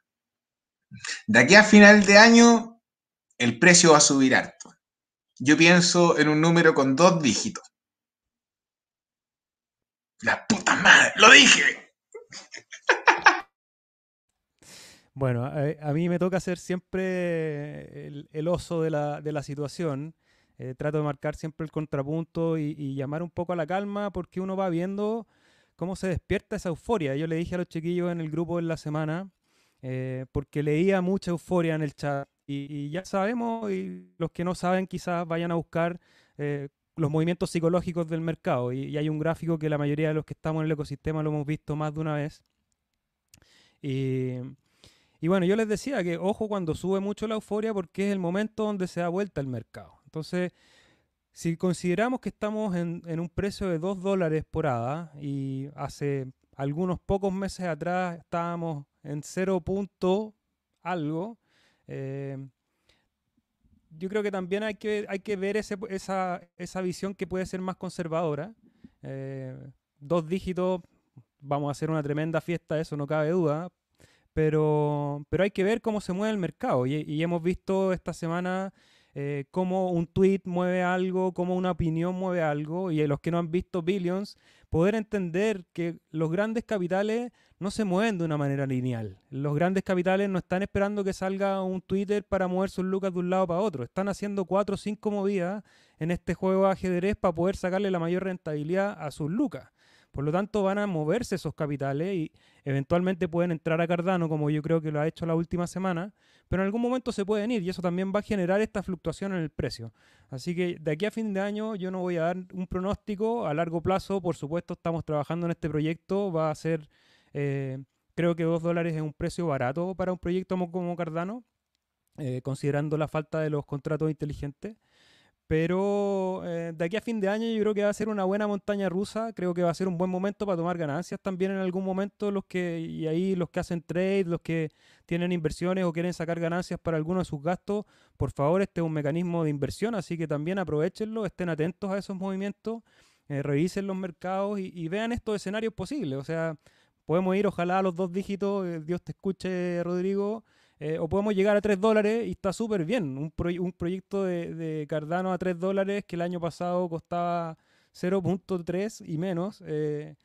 De aquí a final de año, el precio va a subir harto. Yo pienso en un número con dos dígitos. La puta madre, lo dije. Bueno, a, mí me toca ser siempre el, oso de la, situación. Eh, trato de marcar siempre el contrapunto y, llamar un poco a la calma porque uno va viendo cómo se despierta esa euforia. Yo le dije a los chiquillos en el grupo en la semana, eh, porque leía mucha euforia en el chat y, ya sabemos, y los que no saben quizás vayan a buscar eh, los movimientos psicológicos del mercado. Y, y, hay un gráfico que la mayoría de los que estamos en el ecosistema lo hemos visto más de una vez. Y y bueno, yo les decía que ojo cuando sube mucho la euforia porque es el momento donde se da vuelta el mercado. Entonces, si consideramos que estamos en, un precio de 2 dólares por ADA y hace algunos pocos meses atrás estábamos en 0 punto algo, eh, yo creo que también hay que, hay que ver esa, esa, visión que puede ser más conservadora. Eh, dos dígitos, vamos a hacer una tremenda fiesta, eso no cabe duda, pero, pero hay que ver cómo se mueve el mercado. Y, hemos visto esta semana eh, cómo un tweet mueve algo, cómo una opinión mueve algo. Y los que no han visto Billions, poder entender que los grandes capitales no se mueven de una manera lineal. Los grandes capitales no están esperando que salga un Twitter para mover sus lucas de un lado para otro. Están haciendo cuatro o cinco movidas en este juego de ajedrez para poder sacarle la mayor rentabilidad a sus lucas. Por lo tanto, van a moverse esos capitales y eventualmente pueden entrar a Cardano, como yo creo que lo ha hecho la última semana, pero en algún momento se pueden ir y eso también va a generar esta fluctuación en el precio. Así que de aquí a fin de año yo no voy a dar un pronóstico. A largo plazo, por supuesto, estamos trabajando en este proyecto. Va a ser, eh, creo que 2 dólares es un precio barato para un proyecto como, Cardano, eh, considerando la falta de los contratos inteligentes. Pero eh, de aquí a fin de año yo creo que va a ser una buena montaña rusa. Creo que va a ser un buen momento para tomar ganancias también en algún momento. Los que, y ahí los que hacen trade, los que tienen inversiones o quieren sacar ganancias para alguno de sus gastos, por favor, este es un mecanismo de inversión, así que también aprovechenlo, estén atentos a esos movimientos, eh, revisen los mercados y, vean estos escenarios posibles. O sea, podemos ir ojalá a los dos dígitos, eh, Dios te escuche, Rodrigo. Eh, o podemos llegar a 3 dólares y está súper bien. Un, un proyecto de, Cardano a 3 dólares que el año pasado costaba 0.3 y menos. Eh,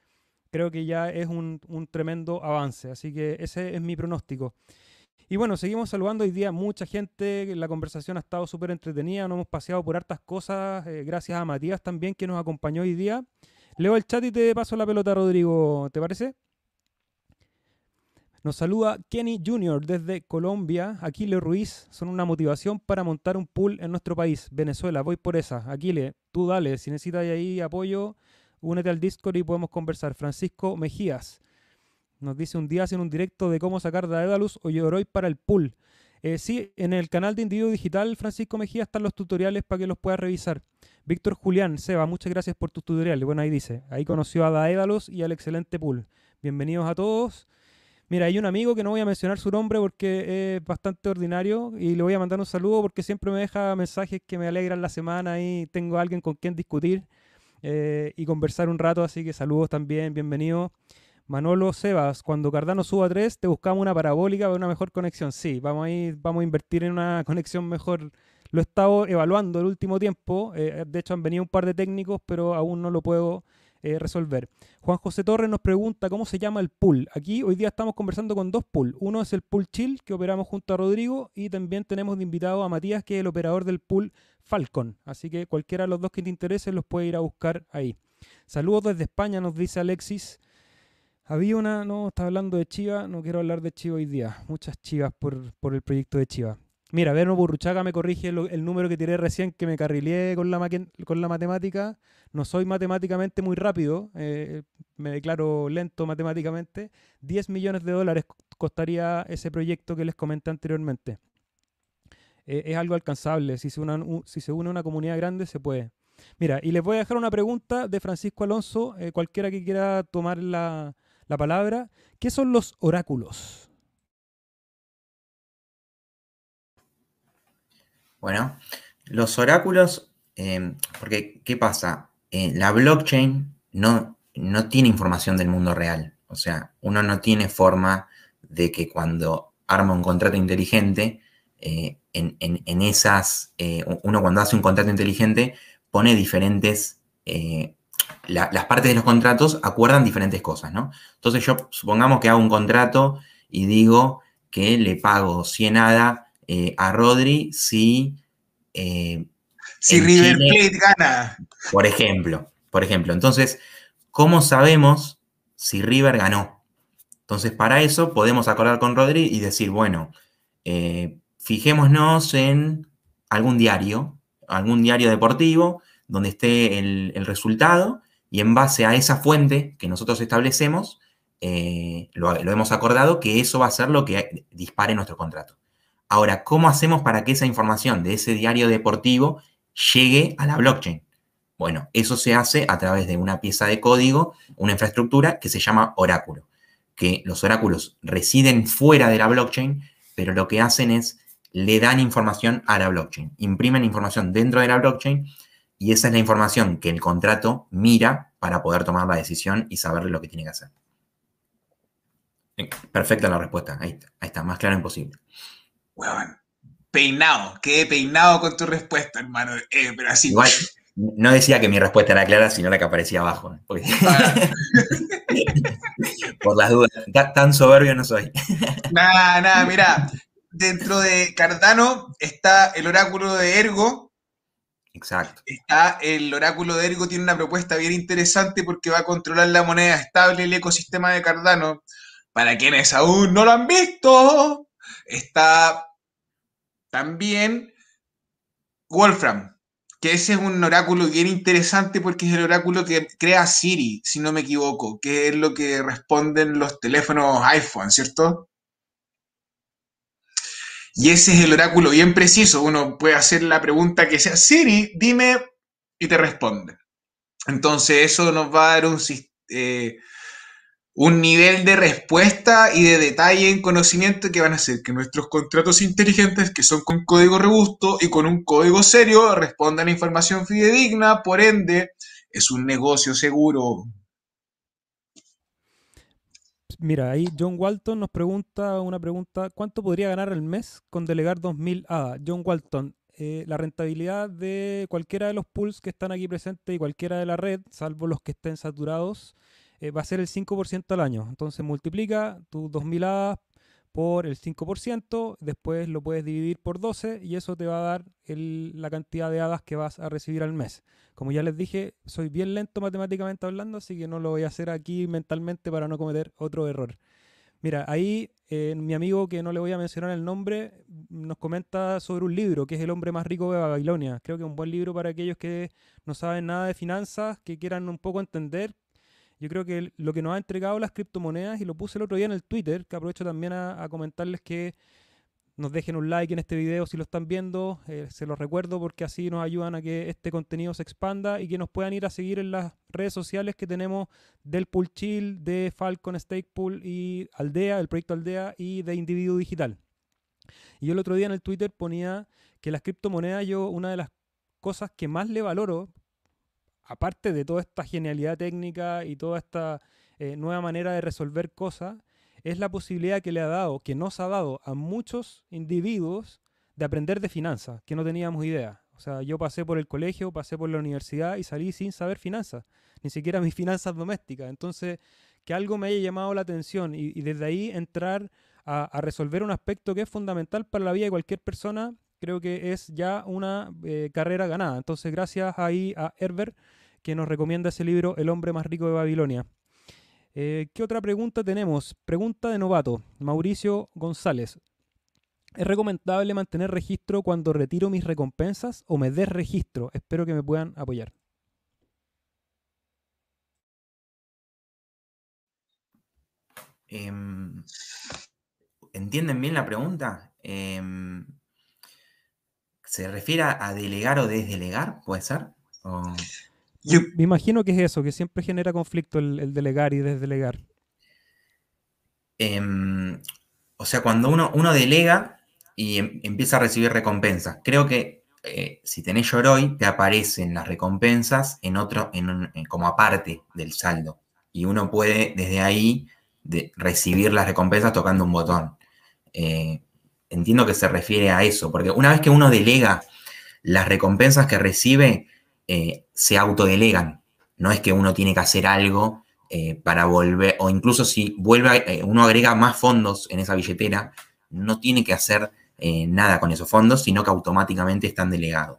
creo que ya es un, un tremendo avance. Así que ese es mi pronóstico. Y bueno, seguimos saludando hoy día mucha gente, la conversación ha estado súper entretenida, nos hemos paseado por hartas cosas, eh, gracias a Matías también que nos acompañó hoy día. Leo el chat y te paso la pelota, Rodrigo, ¿te parece? Nos saluda Kenny Jr. desde Colombia. Aquile Ruiz son una motivación para montar un pool en nuestro país, Venezuela. Voy por esa. Aquile, tú dale. Si necesitas ahí apoyo, únete al Discord y podemos conversar. Francisco Mejías nos dice un día hacen un directo de cómo sacar Daedalus o Yoroi para el pool. Eh, sí, en el canal de Individuo Digital, Francisco Mejía, están los tutoriales para que los puedas revisar. Víctor Julián, Seba, muchas gracias por tus tutoriales. Bueno, ahí dice, ahí conoció a Daedalus y al excelente pool. Bienvenidos a todos. Mira, hay un amigo que no voy a mencionar su nombre porque es bastante ordinario y le voy a mandar un saludo porque siempre me deja mensajes que me alegran la semana y tengo a alguien con quien discutir eh, y conversar un rato, así que saludos también, bienvenido. Manolo Sebas, cuando Cardano suba a 3, te buscamos una parabólica para una mejor conexión. Sí, vamos a, ir, vamos a invertir en una *laughs* conexión mejor. Lo he estado evaluando el último tiempo. Eh, de hecho, han venido un par de técnicos, pero aún no lo puedo eh, resolver. Juan José Torres nos pregunta cómo se llama el pool. Aquí hoy día estamos conversando con dos pools. Uno es el pool Chill, que operamos junto a Rodrigo, y también tenemos de invitado a Matías, que es el operador del pool Falcon. Así que cualquiera de los dos que te interese los puede ir a buscar ahí. Saludos desde España, nos dice Alexis. Había una, no, está hablando de Chiva, no quiero hablar de Chiva hoy día. Muchas chivas por, por el proyecto de Chiva. Mira, Verno Burruchaga me corrige el, número que tiré recién, que me carrileé con la, con la matemática. No soy matemáticamente muy rápido, eh, me declaro lento matemáticamente. 10 millones de dólares costaría ese proyecto que les comenté anteriormente. Eh, es algo alcanzable. Si se, si se une una comunidad grande, se puede. Mira, y les voy a dejar una pregunta de Francisco Alonso, eh, cualquiera que quiera tomar la, la palabra. ¿Qué son los oráculos? Bueno, los oráculos, eh, porque ¿qué pasa? Eh, la blockchain no, no tiene información del mundo real. O sea, uno no tiene forma de que cuando arma un contrato inteligente, eh, en, esas, uno cuando hace un contrato inteligente pone diferentes, las partes de los contratos acuerdan diferentes cosas, ¿no? Entonces yo supongamos que hago un contrato y digo que le pago 100 ADA eh, a Rodri si... Eh, si River Plate gana. Por ejemplo, por ejemplo. Entonces, ¿cómo sabemos si River ganó? Entonces, para eso podemos acordar con Rodri y decir, bueno, eh, fijémonos en algún diario, algún diario deportivo donde esté el, resultado y en base a esa fuente que nosotros establecemos, lo, hemos acordado que eso va a ser lo que dispare nuestro contrato. Ahora, ¿cómo hacemos para que esa información de ese diario deportivo llegue a la blockchain? Bueno, eso se hace a través de una pieza de código, una infraestructura que se llama oráculo, que los oráculos residen fuera de la blockchain, pero lo que hacen es le dan información a la blockchain, imprimen información dentro de la blockchain y esa es la información que el contrato mira para poder tomar la decisión y saber lo que tiene que hacer. Perfecta la respuesta, ahí está, ahí está más claro imposible. Weón, peinado, quedé peinado con tu respuesta, hermano. Eh, pero así. Igual, no decía que mi respuesta era clara, sino la que aparecía abajo. Ah. *laughs* Por las dudas. Tan soberbio no soy. Nada, nada, mira. Dentro de Cardano está el oráculo de Ergo. Exacto. Está el oráculo de Ergo, tiene una propuesta bien interesante porque va a controlar la moneda estable, el ecosistema de Cardano. Para quienes aún no lo han visto, Está también Wolfram, que ese es un oráculo bien interesante porque es el oráculo que crea Siri, si no me equivoco, que es lo que responden los teléfonos iPhone, ¿cierto? Y ese es el oráculo bien preciso. Uno puede hacer la pregunta que sea, Siri, dime, y te responde. Entonces eso nos va a dar un, eh, un nivel de respuesta y de detalle en conocimiento que van a hacer que nuestros contratos inteligentes, que son con código robusto y con un código serio, respondan a información fidedigna, por ende, es un negocio seguro. Mira, ahí John Walton nos pregunta una pregunta, ¿cuánto podría ganar al mes con delegar 2000 ADA? John Walton, eh, la rentabilidad de cualquiera de los pools que están aquí presentes y cualquiera de la red, salvo los que estén saturados, eh, va a ser el 5% al año. Entonces multiplica tus 2.000 hadas por el 5%, después lo puedes dividir por 12 y eso te va a dar la cantidad de hadas que vas a recibir al mes. Como ya les dije, soy bien lento matemáticamente hablando, así que no lo voy a hacer aquí mentalmente para no cometer otro error. Mira, ahí eh, mi amigo, que no le voy a mencionar el nombre, nos comenta sobre un libro, que es El hombre más rico de Babilonia. Creo que es un buen libro para aquellos que no saben nada de finanzas, que quieran un poco entender yo creo que lo que nos ha entregado las criptomonedas, y lo puse el otro día en el Twitter, que aprovecho también a, comentarles que nos dejen un like en este video si lo están viendo, eh, se los recuerdo porque así nos ayudan a que este contenido se expanda y que nos puedan ir a seguir en las redes sociales que tenemos del Pool Chill, de Falcon Stake Pool y Aldea, el proyecto Aldea y de Individuo Digital. Y yo el otro día en el Twitter ponía que las criptomonedas, yo una de las cosas que más le valoro, aparte de toda esta genialidad técnica y toda esta eh, nueva manera de resolver cosas, es la posibilidad que le ha dado, que nos ha dado a muchos individuos de aprender de finanzas, que no teníamos idea. O sea, yo pasé por el colegio, pasé por la universidad y salí sin saber finanzas, ni siquiera mis *laughs* finanzas domésticas. Entonces, que algo me haya llamado la atención y, desde ahí entrar a, resolver un aspecto que es fundamental para la vida de cualquier persona creo que es ya una eh, carrera ganada. Entonces, gracias ahí a Herbert que nos recomienda ese libro, El hombre más rico de Babilonia. Eh, ¿Qué otra pregunta tenemos? Pregunta de novato, Mauricio González. ¿Es recomendable mantener registro cuando retiro mis recompensas o me desregistro? Espero que me puedan apoyar. Em, ¿Entienden bien la pregunta? Em, ¿Se refiere a delegar o desdelegar? ¿Puede ser? me imagino que es eso, que siempre genera conflicto el, delegar y desdelegar. Em, o sea, cuando uno, uno delega y em, empieza a recibir recompensas, creo que eh, si tenés Yoroi, te aparecen las recompensas en otro, en como aparte del saldo. Y uno puede desde ahí recibir las recompensas tocando un botón. Eh, entiendo que se refiere a eso, porque una vez que uno delega las recompensas que recibe, eh, se autodelegan. No es que uno tiene que hacer algo eh, para volver, o incluso si vuelve, eh, uno agrega más fondos en esa billetera, no tiene que hacer nada con esos fondos, sino que automáticamente están delegados.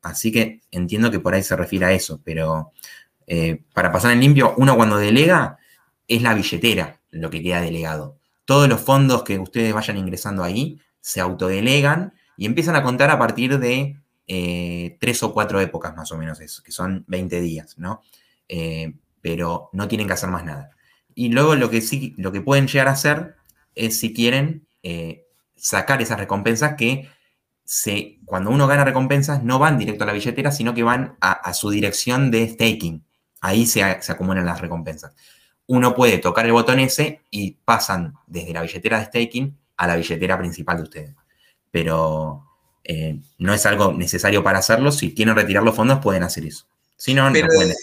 Así que entiendo que por ahí se refiere a eso, pero para pasar en limpio, uno cuando delega es la billetera lo que queda delegado todos los fondos que ustedes vayan ingresando ahí se autodelegan y empiezan a contar a partir de eh, tres o cuatro épocas más o menos eso, que son 20 días, ¿no? Eh, pero no tienen que hacer más nada. Y luego lo que sí, lo que pueden llegar a hacer es si quieren eh, sacar esas recompensas que se, cuando uno gana recompensas no van directo a la billetera, sino que van a, su dirección de staking. Ahí se, se acumulan las recompensas uno puede tocar el botón ese y pasan desde la billetera de staking a la billetera principal de ustedes. Pero eh, no es algo necesario para hacerlo. Si quieren retirar los fondos, pueden hacer eso. Si no, pero, no pueden.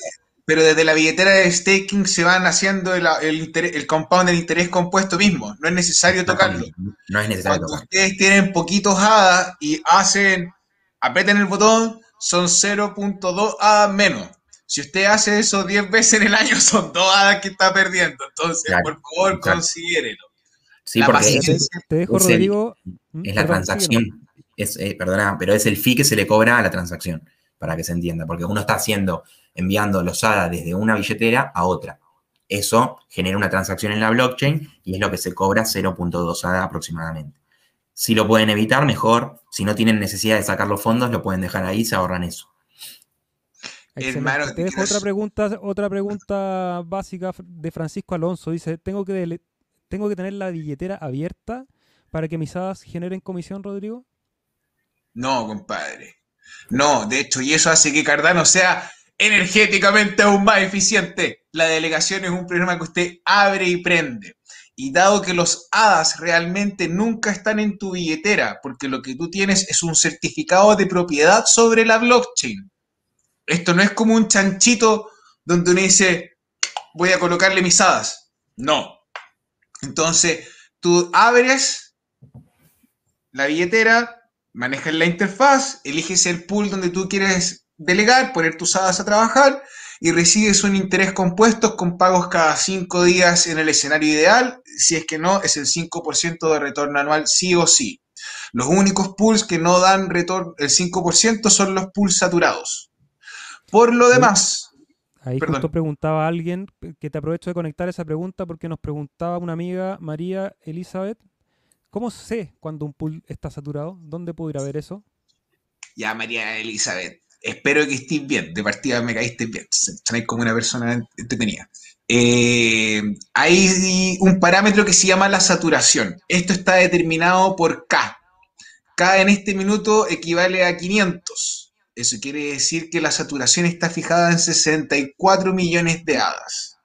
Pero desde la billetera de staking se van haciendo el, el, compound del interés compuesto mismo. No es necesario tocarlo. No es necesario Cuando ustedes tienen poquitos hadas y hacen, aprieten el botón, son 0.2 hadas menos. Si usted hace eso 10 veces en el año, *laughs* son dos hadas que está perdiendo. Entonces, por favor, considérelo. Sí, porque te, dejo, Rodrigo. es la transacción. Es, eh, perdona, pero es el fee que se le cobra a la transacción, para que se entienda. Porque uno está haciendo, enviando los hadas desde una billetera a otra. Eso genera una transacción en la blockchain y es lo que se cobra 0.2 ADA aproximadamente. Si lo pueden evitar, mejor. Si no tienen necesidad de sacar los fondos, lo pueden dejar ahí y se ahorran eso. Te dejo otra pregunta, otra pregunta básica de Francisco Alonso. Dice, ¿tengo que, ¿tengo que tener la billetera abierta para que mis hadas generen comisión, Rodrigo? No, compadre. No, de hecho, y eso hace que Cardano sea energéticamente aún más eficiente. La delegación es un programa que usted abre y prende. Y dado que los hadas realmente nunca están en tu billetera, porque lo que tú tienes es un certificado de propiedad sobre la blockchain. Esto no es como un chanchito donde uno dice, voy a colocarle mis hadas. No. Entonces, tú abres la billetera, manejas la interfaz, eliges el pool donde tú quieres delegar, poner tus hadas a trabajar y recibes un interés compuesto con pagos cada cinco días en el escenario ideal. Si es que no, es el 5% de retorno anual sí o sí. Los únicos pools que no dan retorno el 5% son los pools saturados. Por lo demás... Ahí justo preguntaba a alguien, que te aprovecho de conectar esa pregunta porque nos preguntaba una amiga, María Elizabeth, ¿cómo sé cuando un pool está saturado? ¿Dónde puedo ir a ver eso? Ya, María Elizabeth, espero que estés bien. De partida me caíste bien. Sonáis como una persona entretenida. Eh, hay un parámetro que se llama la saturación. Esto está determinado por K. K en este minuto equivale a 500. Eso quiere decir que la saturación está fijada en 64 millones de hadas.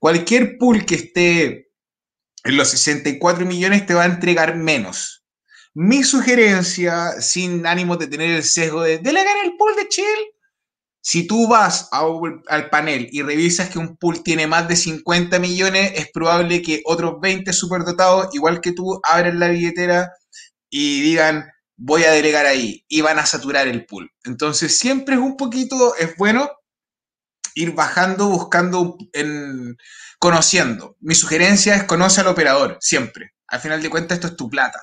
Cualquier pool que esté en los 64 millones te va a entregar menos. Mi sugerencia, sin ánimo de tener el sesgo de delegar el pool de chill, si tú vas al panel y revisas que un pool tiene más de 50 millones, es probable que otros 20 superdotados, igual que tú, abran la billetera y digan, voy a delegar ahí, y van a saturar el pool. Entonces, siempre es un poquito, es bueno ir bajando, buscando, en, conociendo. Mi sugerencia es conoce al operador, siempre. Al final de cuentas, esto es tu plata.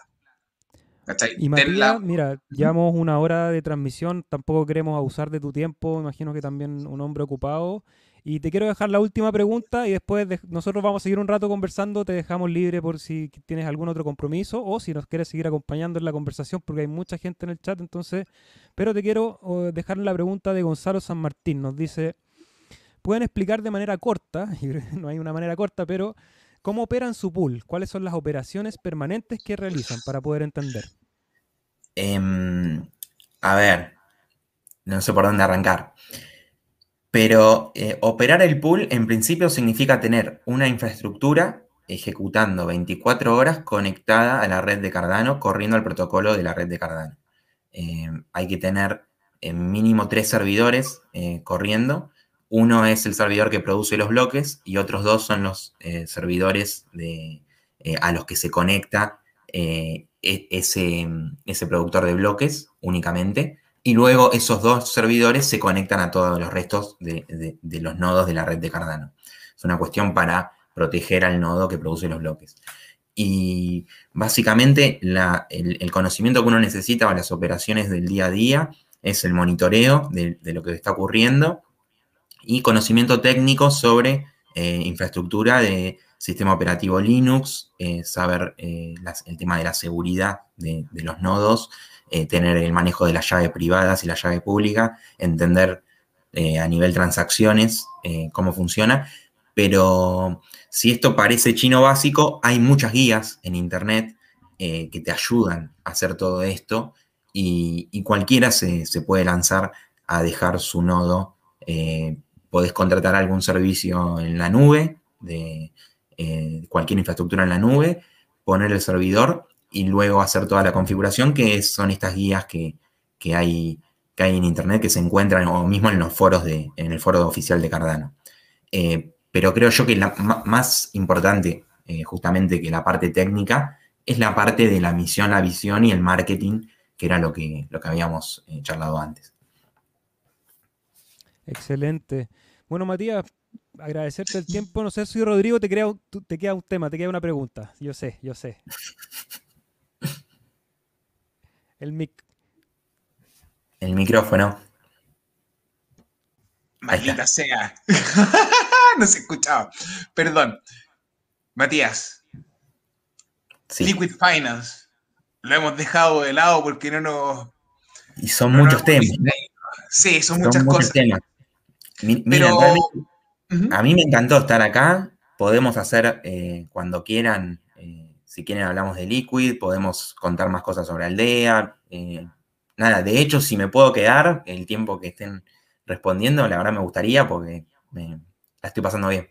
Y Matías, mira, llevamos una hora de transmisión, tampoco queremos abusar de tu tiempo, imagino que también un hombre ocupado. Y te quiero dejar la última pregunta y después nosotros vamos a seguir un rato conversando, te dejamos libre por si tienes algún otro compromiso o si nos quieres seguir acompañando en la conversación porque hay mucha gente en el chat, entonces, pero te quiero dejar la pregunta de Gonzalo San Martín, nos dice, ¿pueden explicar de manera corta, *laughs* no hay una manera corta, pero ¿Cómo operan su pool? ¿Cuáles son las operaciones permanentes que realizan para poder entender? Em, a ver, no sé por dónde arrancar. Pero eh, operar el pool en principio significa tener una infraestructura ejecutando 24 horas conectada a la red de Cardano, corriendo el protocolo de la red de Cardano. Em, hay que tener en mínimo tres servidores eh, corriendo uno es el servidor que produce los bloques y otros dos son los eh, servidores eh, a los que se conecta eh, e, ese, ese, productor de bloques únicamente. Y luego esos dos servidores se conectan a todos los restos de, los nodos de la red de Cardano. Es una cuestión para proteger al nodo que produce los bloques. Y básicamente el, conocimiento que uno necesita para las operaciones del día a día es el monitoreo de, de lo que está ocurriendo y conocimiento técnico sobre eh, infraestructura de sistema operativo Linux, eh, saber eh, el tema de la seguridad de, los nodos, tener el manejo de las llaves privadas y la llave pública, entender a nivel transacciones cómo funciona. Pero si esto parece chino básico, hay muchas guías en Internet que te ayudan a hacer todo esto y, cualquiera se, se, puede lanzar a dejar su nodo podés contratar algún servicio en la nube, de eh, cualquier infraestructura en la nube, poner el servidor y luego hacer toda la configuración, que son estas guías que, hay, que hay en internet que se encuentran o mismo en los foros de, en el foro oficial de Cardano. Eh, pero creo yo que la más importante, eh, justamente que la parte técnica, es la parte de la misión, la visión y el marketing, que era lo que, lo que habíamos charlado antes. Excelente. Bueno, Matías, agradecerte el tiempo. No sé si Rodrigo te, te queda un tema, te queda una pregunta. Yo sé, yo sé. *laughs* El mic. El micrófono. Maldita sea. *laughs* no se escuchaba. Perdón. Matías. Liquid Finance. Lo hemos dejado de lado porque no nos. Y son muchos temas. Sí, son, muchas cosas. Temas. Mira, a mí me encantó estar acá. Podemos hacer eh, cuando quieran, si quieren hablamos de Liquid, podemos contar más cosas sobre Aldea. Eh, nada, de hecho, si me puedo quedar el tiempo que estén respondiendo, la verdad me gustaría porque la estoy pasando bien.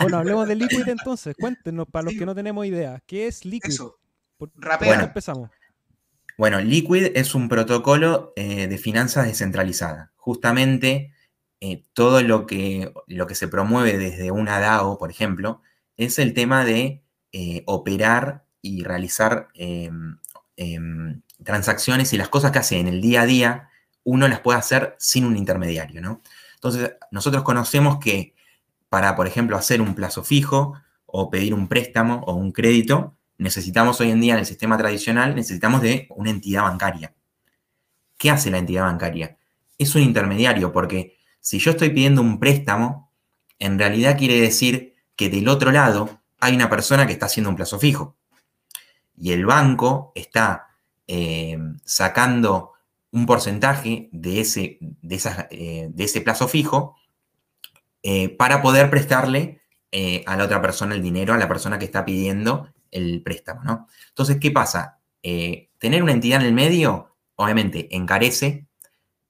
Bueno, hablemos de Liquid *laughs* entonces. Cuéntenos, para los que no tenemos idea, ¿qué es Liquid? Eso. empezamos. Bueno, Liquid es un protocolo eh, de finanzas descentralizada. Justamente eh, todo lo que, lo que se promueve desde una DAO, por ejemplo, es el tema de eh, operar y realizar em, em, transacciones y las cosas que hace en el día a día uno las puede hacer sin un intermediario, ¿no? Entonces, nosotros conocemos que para, por ejemplo, hacer un plazo fijo o pedir un préstamo o un crédito, necesitamos hoy en día en el sistema tradicional, necesitamos de una entidad bancaria. ¿Qué hace la entidad bancaria? Es un intermediario, porque si yo estoy pidiendo un préstamo, en realidad quiere decir que del otro lado hay una persona que está haciendo un plazo fijo. Y el banco está eh, sacando un porcentaje de ese, de, eh, de ese plazo fijo eh, para poder prestarle a la otra persona el dinero, a la persona que está pidiendo el préstamo, ¿no? Entonces, ¿qué pasa? tener una entidad en el medio, obviamente, encarece,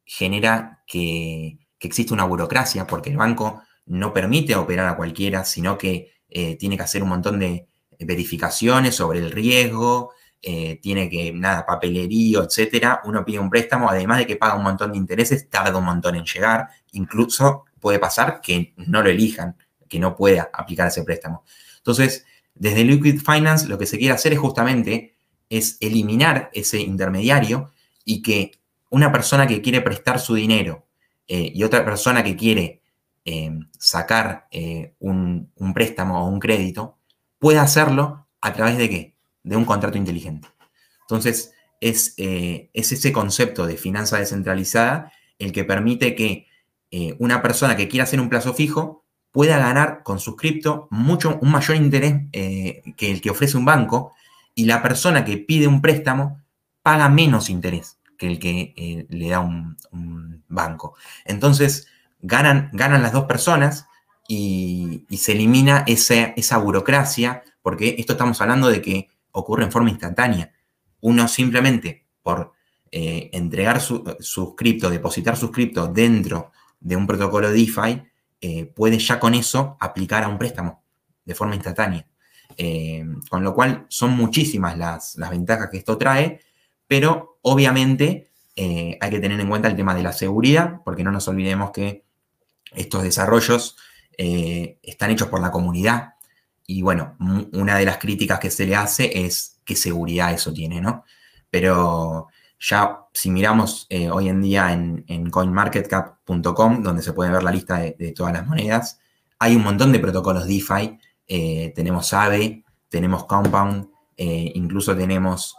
genera que, que existe una burocracia, porque el banco no permite operar a cualquiera, sino que eh, tiene que hacer un montón de verificaciones sobre el riesgo, eh, tiene que, nada, papelería, etcétera. Uno pide un préstamo, además de que paga un montón de intereses, tarda un montón en llegar. Incluso puede pasar que no lo elijan, que no pueda aplicar ese préstamo. Entonces, desde Liquid Finance lo que se quiere hacer es justamente es eliminar ese intermediario y que una persona que quiere prestar su dinero eh, y otra persona que quiere Em, sacar eh, un, préstamo o un crédito, puede hacerlo a través de qué? De un contrato inteligente. Entonces, es, eh, es ese concepto de finanza descentralizada el que permite que eh, una persona que quiera hacer un plazo fijo pueda ganar con su cripto mucho, un mayor interés que el que ofrece un banco y la persona que pide un préstamo paga menos interés que el que le da un banco. Entonces, ganan, ganan las dos personas y, se elimina esa burocracia, porque esto estamos hablando de que ocurre en forma instantánea. Uno simplemente por eh, entregar su, cripto, depositar su cripto dentro de un protocolo DeFi, eh, puede ya con eso aplicar a un préstamo de forma instantánea. Eh, con lo cual son muchísimas las, las, ventajas que esto trae, pero obviamente hay que tener en cuenta el tema de la seguridad, porque no nos olvidemos que estos desarrollos eh, están hechos por la comunidad y bueno, una de las críticas que se le hace es qué seguridad eso tiene, ¿no? Pero ya si miramos eh, hoy en día en, coinmarketcap.com, donde se puede ver la lista de, todas las monedas, hay un montón de protocolos DeFi. Eh, tenemos Aave, tenemos Compound, incluso tenemos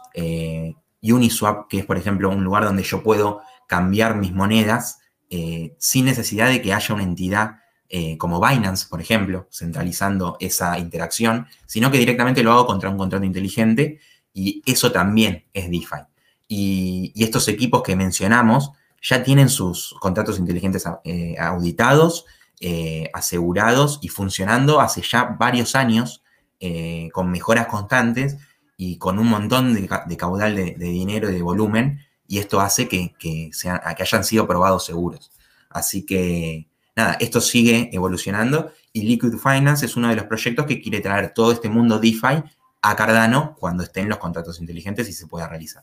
Uniswap, que es por ejemplo un lugar donde yo puedo cambiar mis monedas eh, sin necesidad de que haya una entidad eh, como Binance, por ejemplo, centralizando esa interacción, sino que directamente lo hago contra un contrato inteligente y eso también es DeFi. Y, estos equipos que mencionamos ya tienen sus contratos inteligentes eh, auditados, asegurados y funcionando hace ya varios años con mejoras constantes y con un montón de, caudal de, de dinero y de volumen y esto hace que, que, que hayan sido probados seguros. Así que, nada, esto sigue evolucionando y Liquid Finance es uno de los proyectos que quiere traer todo este mundo DeFi a Cardano cuando estén los contratos inteligentes y se pueda realizar.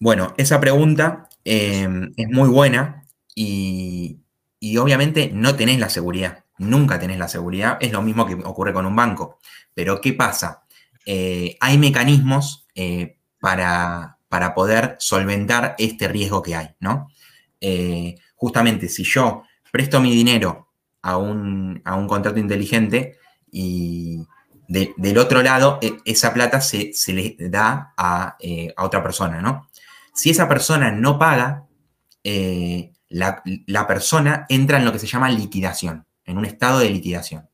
Bueno, esa pregunta em, es muy buena y, y, obviamente no tenés la seguridad, nunca tenés la seguridad, es lo mismo que ocurre con un banco. Pero ¿qué pasa? Eh, hay mecanismos eh, para, poder solventar este riesgo que hay, ¿no? Eh, justamente si yo presto mi dinero a un, contrato inteligente y del otro lado e, esa plata se, le da a, otra persona, ¿no? Si esa persona no paga, la, la persona entra en lo que se llama liquidación, en un estado de liquidación.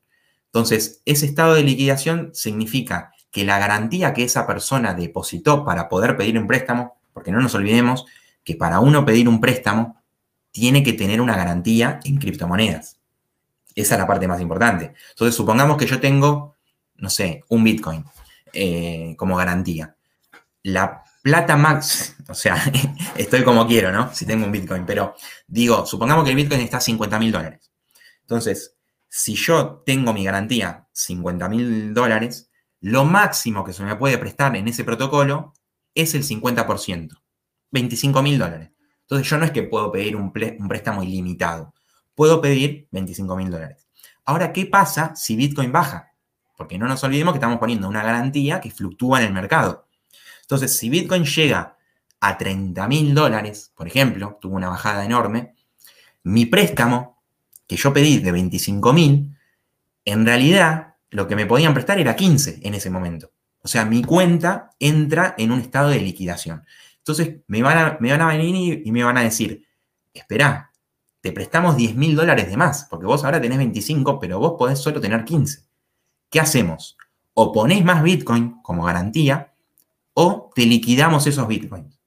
Entonces, ese estado de liquidación significa que la garantía que esa persona depositó para poder pedir un préstamo, porque no nos olvidemos que para uno pedir un préstamo tiene que tener una garantía en criptomonedas. Esa es la parte más importante. Entonces, supongamos que yo tengo, no sé, un Bitcoin eh, como garantía. La plata max, o sea, *laughs* estoy como quiero, ¿no? Si tengo un Bitcoin, pero digo, supongamos que el Bitcoin está a 50 mil dólares. Entonces, si yo tengo mi garantía 50 mil dólares, lo máximo que se me puede prestar en ese protocolo es el 50%, 25 mil dólares. Entonces yo no es que puedo pedir un, préstamo ilimitado, puedo pedir 25 mil dólares. Ahora, ¿qué pasa si Bitcoin baja? Porque no nos olvidemos que estamos poniendo una garantía que fluctúa en el mercado. Entonces, si Bitcoin llega a 30 mil dólares, por ejemplo, tuvo una bajada enorme, mi préstamo que yo pedí de 25 mil, en realidad lo que me podían prestar era 15 en ese momento. O sea, mi cuenta entra en un estado de liquidación. Entonces me van a, me van a venir y, me van a decir, espera, te prestamos 10 mil dólares de más, porque vos ahora tenés 25, pero vos podés solo tener 15. ¿Qué hacemos? O ponés más Bitcoin como garantía, o te liquidamos esos Bitcoins.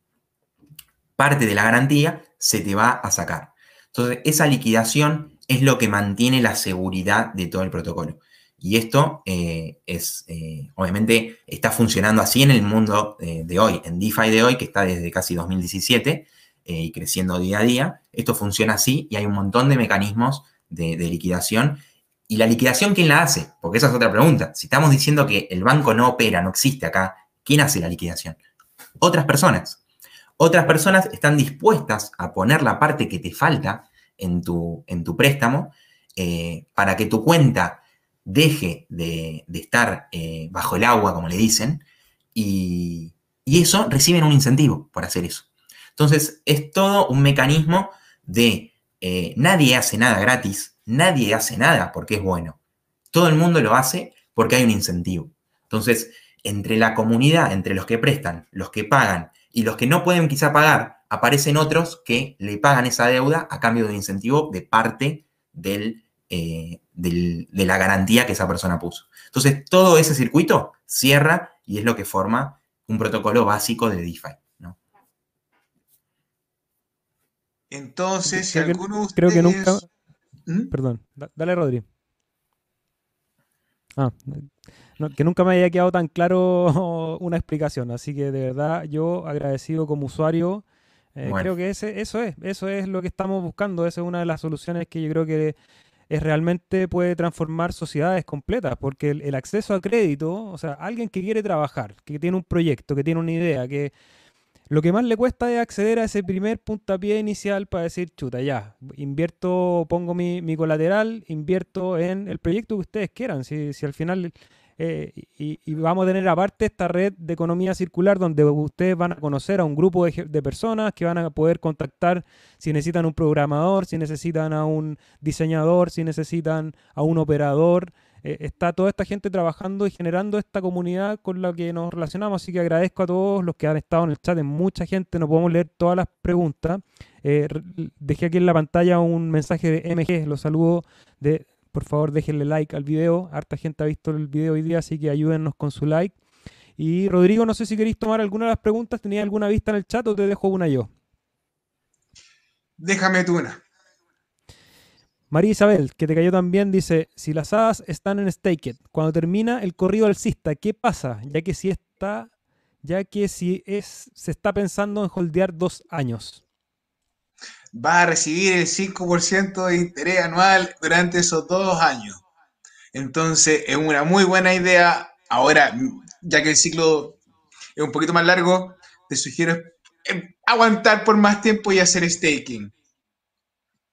Parte de la garantía se te va a sacar. Entonces, esa liquidación es lo que mantiene la seguridad de todo el protocolo. Y esto eh, es, eh, obviamente, está funcionando así en el mundo eh, de hoy, en DeFi de hoy, que está desde casi 2017 y creciendo día a día. Esto funciona así y hay un montón de mecanismos de, de, liquidación. ¿Y la liquidación quién la hace? Porque esa es otra pregunta. Si estamos diciendo que el banco no opera, no existe acá, ¿quién hace la liquidación? Otras personas. Otras personas están dispuestas a poner la parte que te falta en tu, en tu préstamo para que tu cuenta deje de, estar eh, bajo el agua, como le dicen, y, eso reciben un incentivo por hacer eso. Entonces, es todo un mecanismo de eh, nadie hace nada gratis, nadie hace nada porque es bueno. Todo el mundo lo hace porque hay un incentivo. Entonces, entre la comunidad, entre los que prestan, los que pagan y los que no pueden quizá pagar, aparecen otros que le pagan esa deuda a cambio de un incentivo de parte del, eh, de la garantía que esa persona puso. Entonces, todo ese circuito cierra y es lo que forma un protocolo básico de DeFi. Entonces, si alguno ustedes... Creo que nunca... ¿Mm? Perdón, dale Rodri. Ah, que nunca me haya quedado tan claro *laughs* una explicación, así que de verdad yo agradecido como usuario, eh, creo que ese, eso es, eso es lo que estamos buscando, esa es una de las soluciones que yo creo que es realmente puede transformar sociedades completas, porque el, acceso a crédito, o sea, alguien que quiere trabajar, que tiene un proyecto, que tiene una idea, que lo que más le cuesta es acceder a ese primer puntapié inicial para decir, chuta, ya, invierto, pongo mi, mi colateral, invierto en el proyecto que ustedes quieran, si, si al final eh, y, vamos a tener aparte esta red de economía circular donde ustedes van a conocer a un grupo de, personas que van a poder contactar si necesitan un programador, si necesitan a un diseñador, si necesitan a un operador. Eh, está toda esta gente trabajando y generando esta comunidad con la que nos relacionamos. Así que agradezco a todos los que han estado en el chat. En mucha gente no podemos leer todas las preguntas. Eh, dejé aquí en la pantalla un mensaje de MG. Los saludo de por favor déjenle like al video. Harta gente ha visto el video hoy día, así que ayúdennos con su like. Y Rodrigo, no sé si queréis tomar alguna de las preguntas. ¿Tenías alguna vista en el chat o te dejo una yo? Déjame tú una. María Isabel, que te cayó también, dice, si las hadas están en Staked, cuando termina el corrido alcista, ¿qué pasa? Ya que si está, ya que si es, se está pensando en holdear dos años va a recibir el 5% de interés anual durante esos dos años. Entonces, es una muy buena idea. Ahora, ya que el ciclo es un poquito más largo, te sugiero eh, aguantar por más tiempo y hacer staking.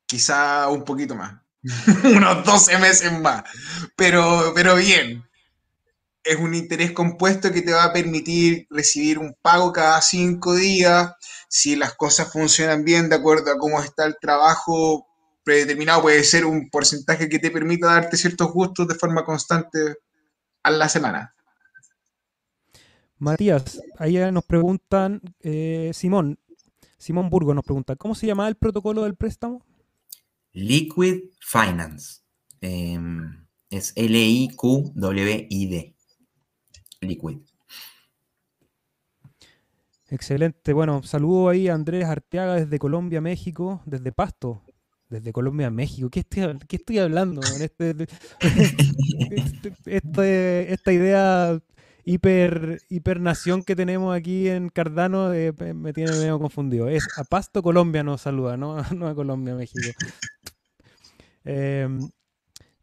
Quizá un poquito más. *laughs* Unos 12 meses más. Pero, pero bien. Es un interés compuesto que te va a permitir recibir un pago cada cinco días si las cosas funcionan bien de acuerdo a cómo está el trabajo predeterminado, puede ser un porcentaje que te permita darte ciertos gustos de forma constante a la semana. Matías, ahí nos preguntan, eh, Simón, Simón Burgo nos pregunta, ¿cómo se llama el protocolo del préstamo? Liquid Finance. Em, es L-I-Q-W-I-D. Liquid. Excelente. Bueno, saludo ahí a Andrés Arteaga desde Colombia, México, desde Pasto, desde Colombia, México. ¿Qué estoy, qué estoy hablando? Este, este, esta idea hiper, hipernación que tenemos aquí en Cardano eh, me tiene medio confundido. Es a Pasto, Colombia nos saluda, no, *laughs* no a Colombia, México. Eh,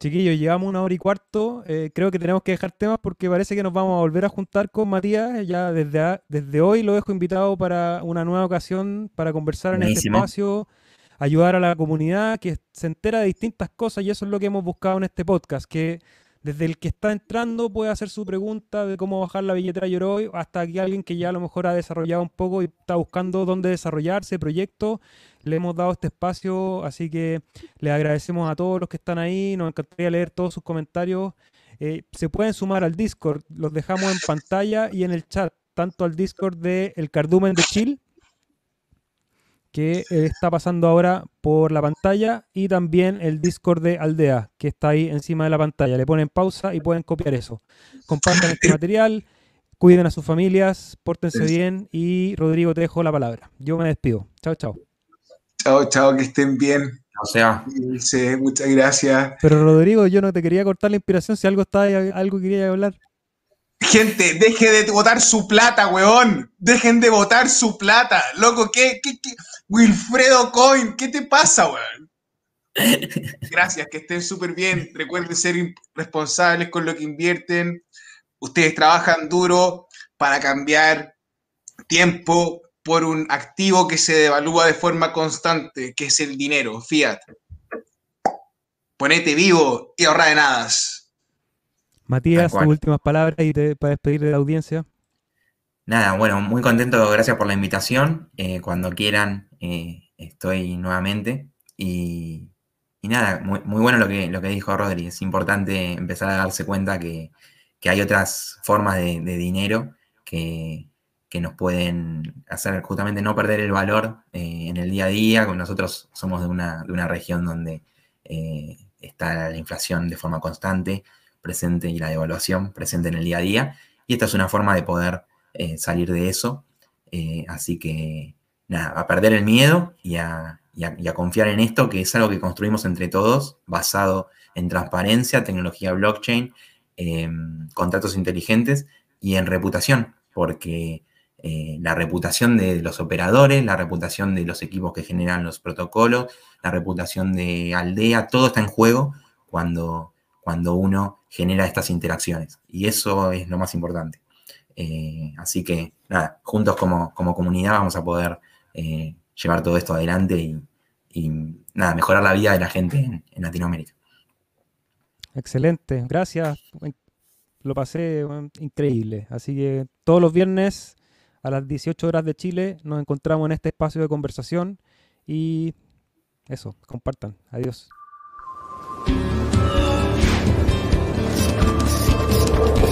Chiquillos, llevamos una hora y cuarto. Eh, creo que tenemos que dejar temas porque parece que nos vamos a volver a juntar con Matías. Ya desde, desde hoy lo dejo invitado para una nueva ocasión para conversar en este espacio, ayudar a la comunidad que se entera de distintas cosas y eso es lo que hemos buscado en este podcast, que desde el que está entrando puede hacer su pregunta de cómo bajar la billetera Yoroi, hasta aquí alguien que ya a lo mejor ha desarrollado un poco y está buscando dónde desarrollarse, proyecto. Le hemos dado este espacio, así que le agradecemos a todos los que están ahí. Nos encantaría leer todos sus comentarios. Eh, se pueden sumar al Discord, los dejamos en pantalla y en el chat, tanto al Discord de El Cardumen de Chile que está pasando ahora por la pantalla y también el Discord de Aldea, que está ahí encima de la pantalla. Le ponen pausa y pueden copiar eso. Compartan este *laughs* material, cuiden a sus familias, pórtense bien y Rodrigo te dejo la palabra. Yo me despido. Chao, chao. Chao, chao, que estén bien. O sea, Sí, muchas gracias. Pero Rodrigo, yo no te quería cortar la inspiración si algo está algo quería hablar. Gente, deje de votar su plata, weón. Dejen de votar su plata. Loco, ¿qué, qué? Wilfredo Coin, ¿qué te pasa, weón? Gracias, que estén súper bien. Recuerden ser responsables con lo que invierten. Ustedes trabajan duro para cambiar tiempo por un activo que se devalúa de forma constante, que es el dinero, fiat. Ponete vivo y ahorra de nada. Matías, tus últimas palabras y te, para despedir de la audiencia. nada, bueno, muy contento, gracias por la invitación. Eh, cuando quieran, eh, estoy nuevamente. Y, y nada, muy, muy bueno lo que, lo que dijo Rodri. Es importante empezar a darse cuenta que, que hay otras formas de, de dinero que, que nos pueden hacer justamente no perder el valor eh, en el día a día. Nosotros somos de una, de una región donde está la inflación de forma constante presente y la devaluación presente en el día a día. Y esta es una forma de poder eh, salir de eso. Eh, así que, nada, a perder el miedo y a, confiar en esto, que es algo que construimos entre todos, basado en transparencia, tecnología blockchain, eh, contratos inteligentes y en reputación, porque eh, la reputación de los operadores, la reputación de los equipos que generan los protocolos, la reputación de Aldea, todo está en juego cuando, cuando uno genera estas interacciones. Y eso es lo más importante. Eh, así que, nada, juntos como, como comunidad vamos a poder eh, llevar todo esto adelante y, nada, mejorar la vida de la gente en, Latinoamérica. Excelente, gracias. Lo pasé increíble. Así que todos los viernes a las 18 horas de Chile nos encontramos en este espacio de conversación y eso, compartan. Adiós. Let's go.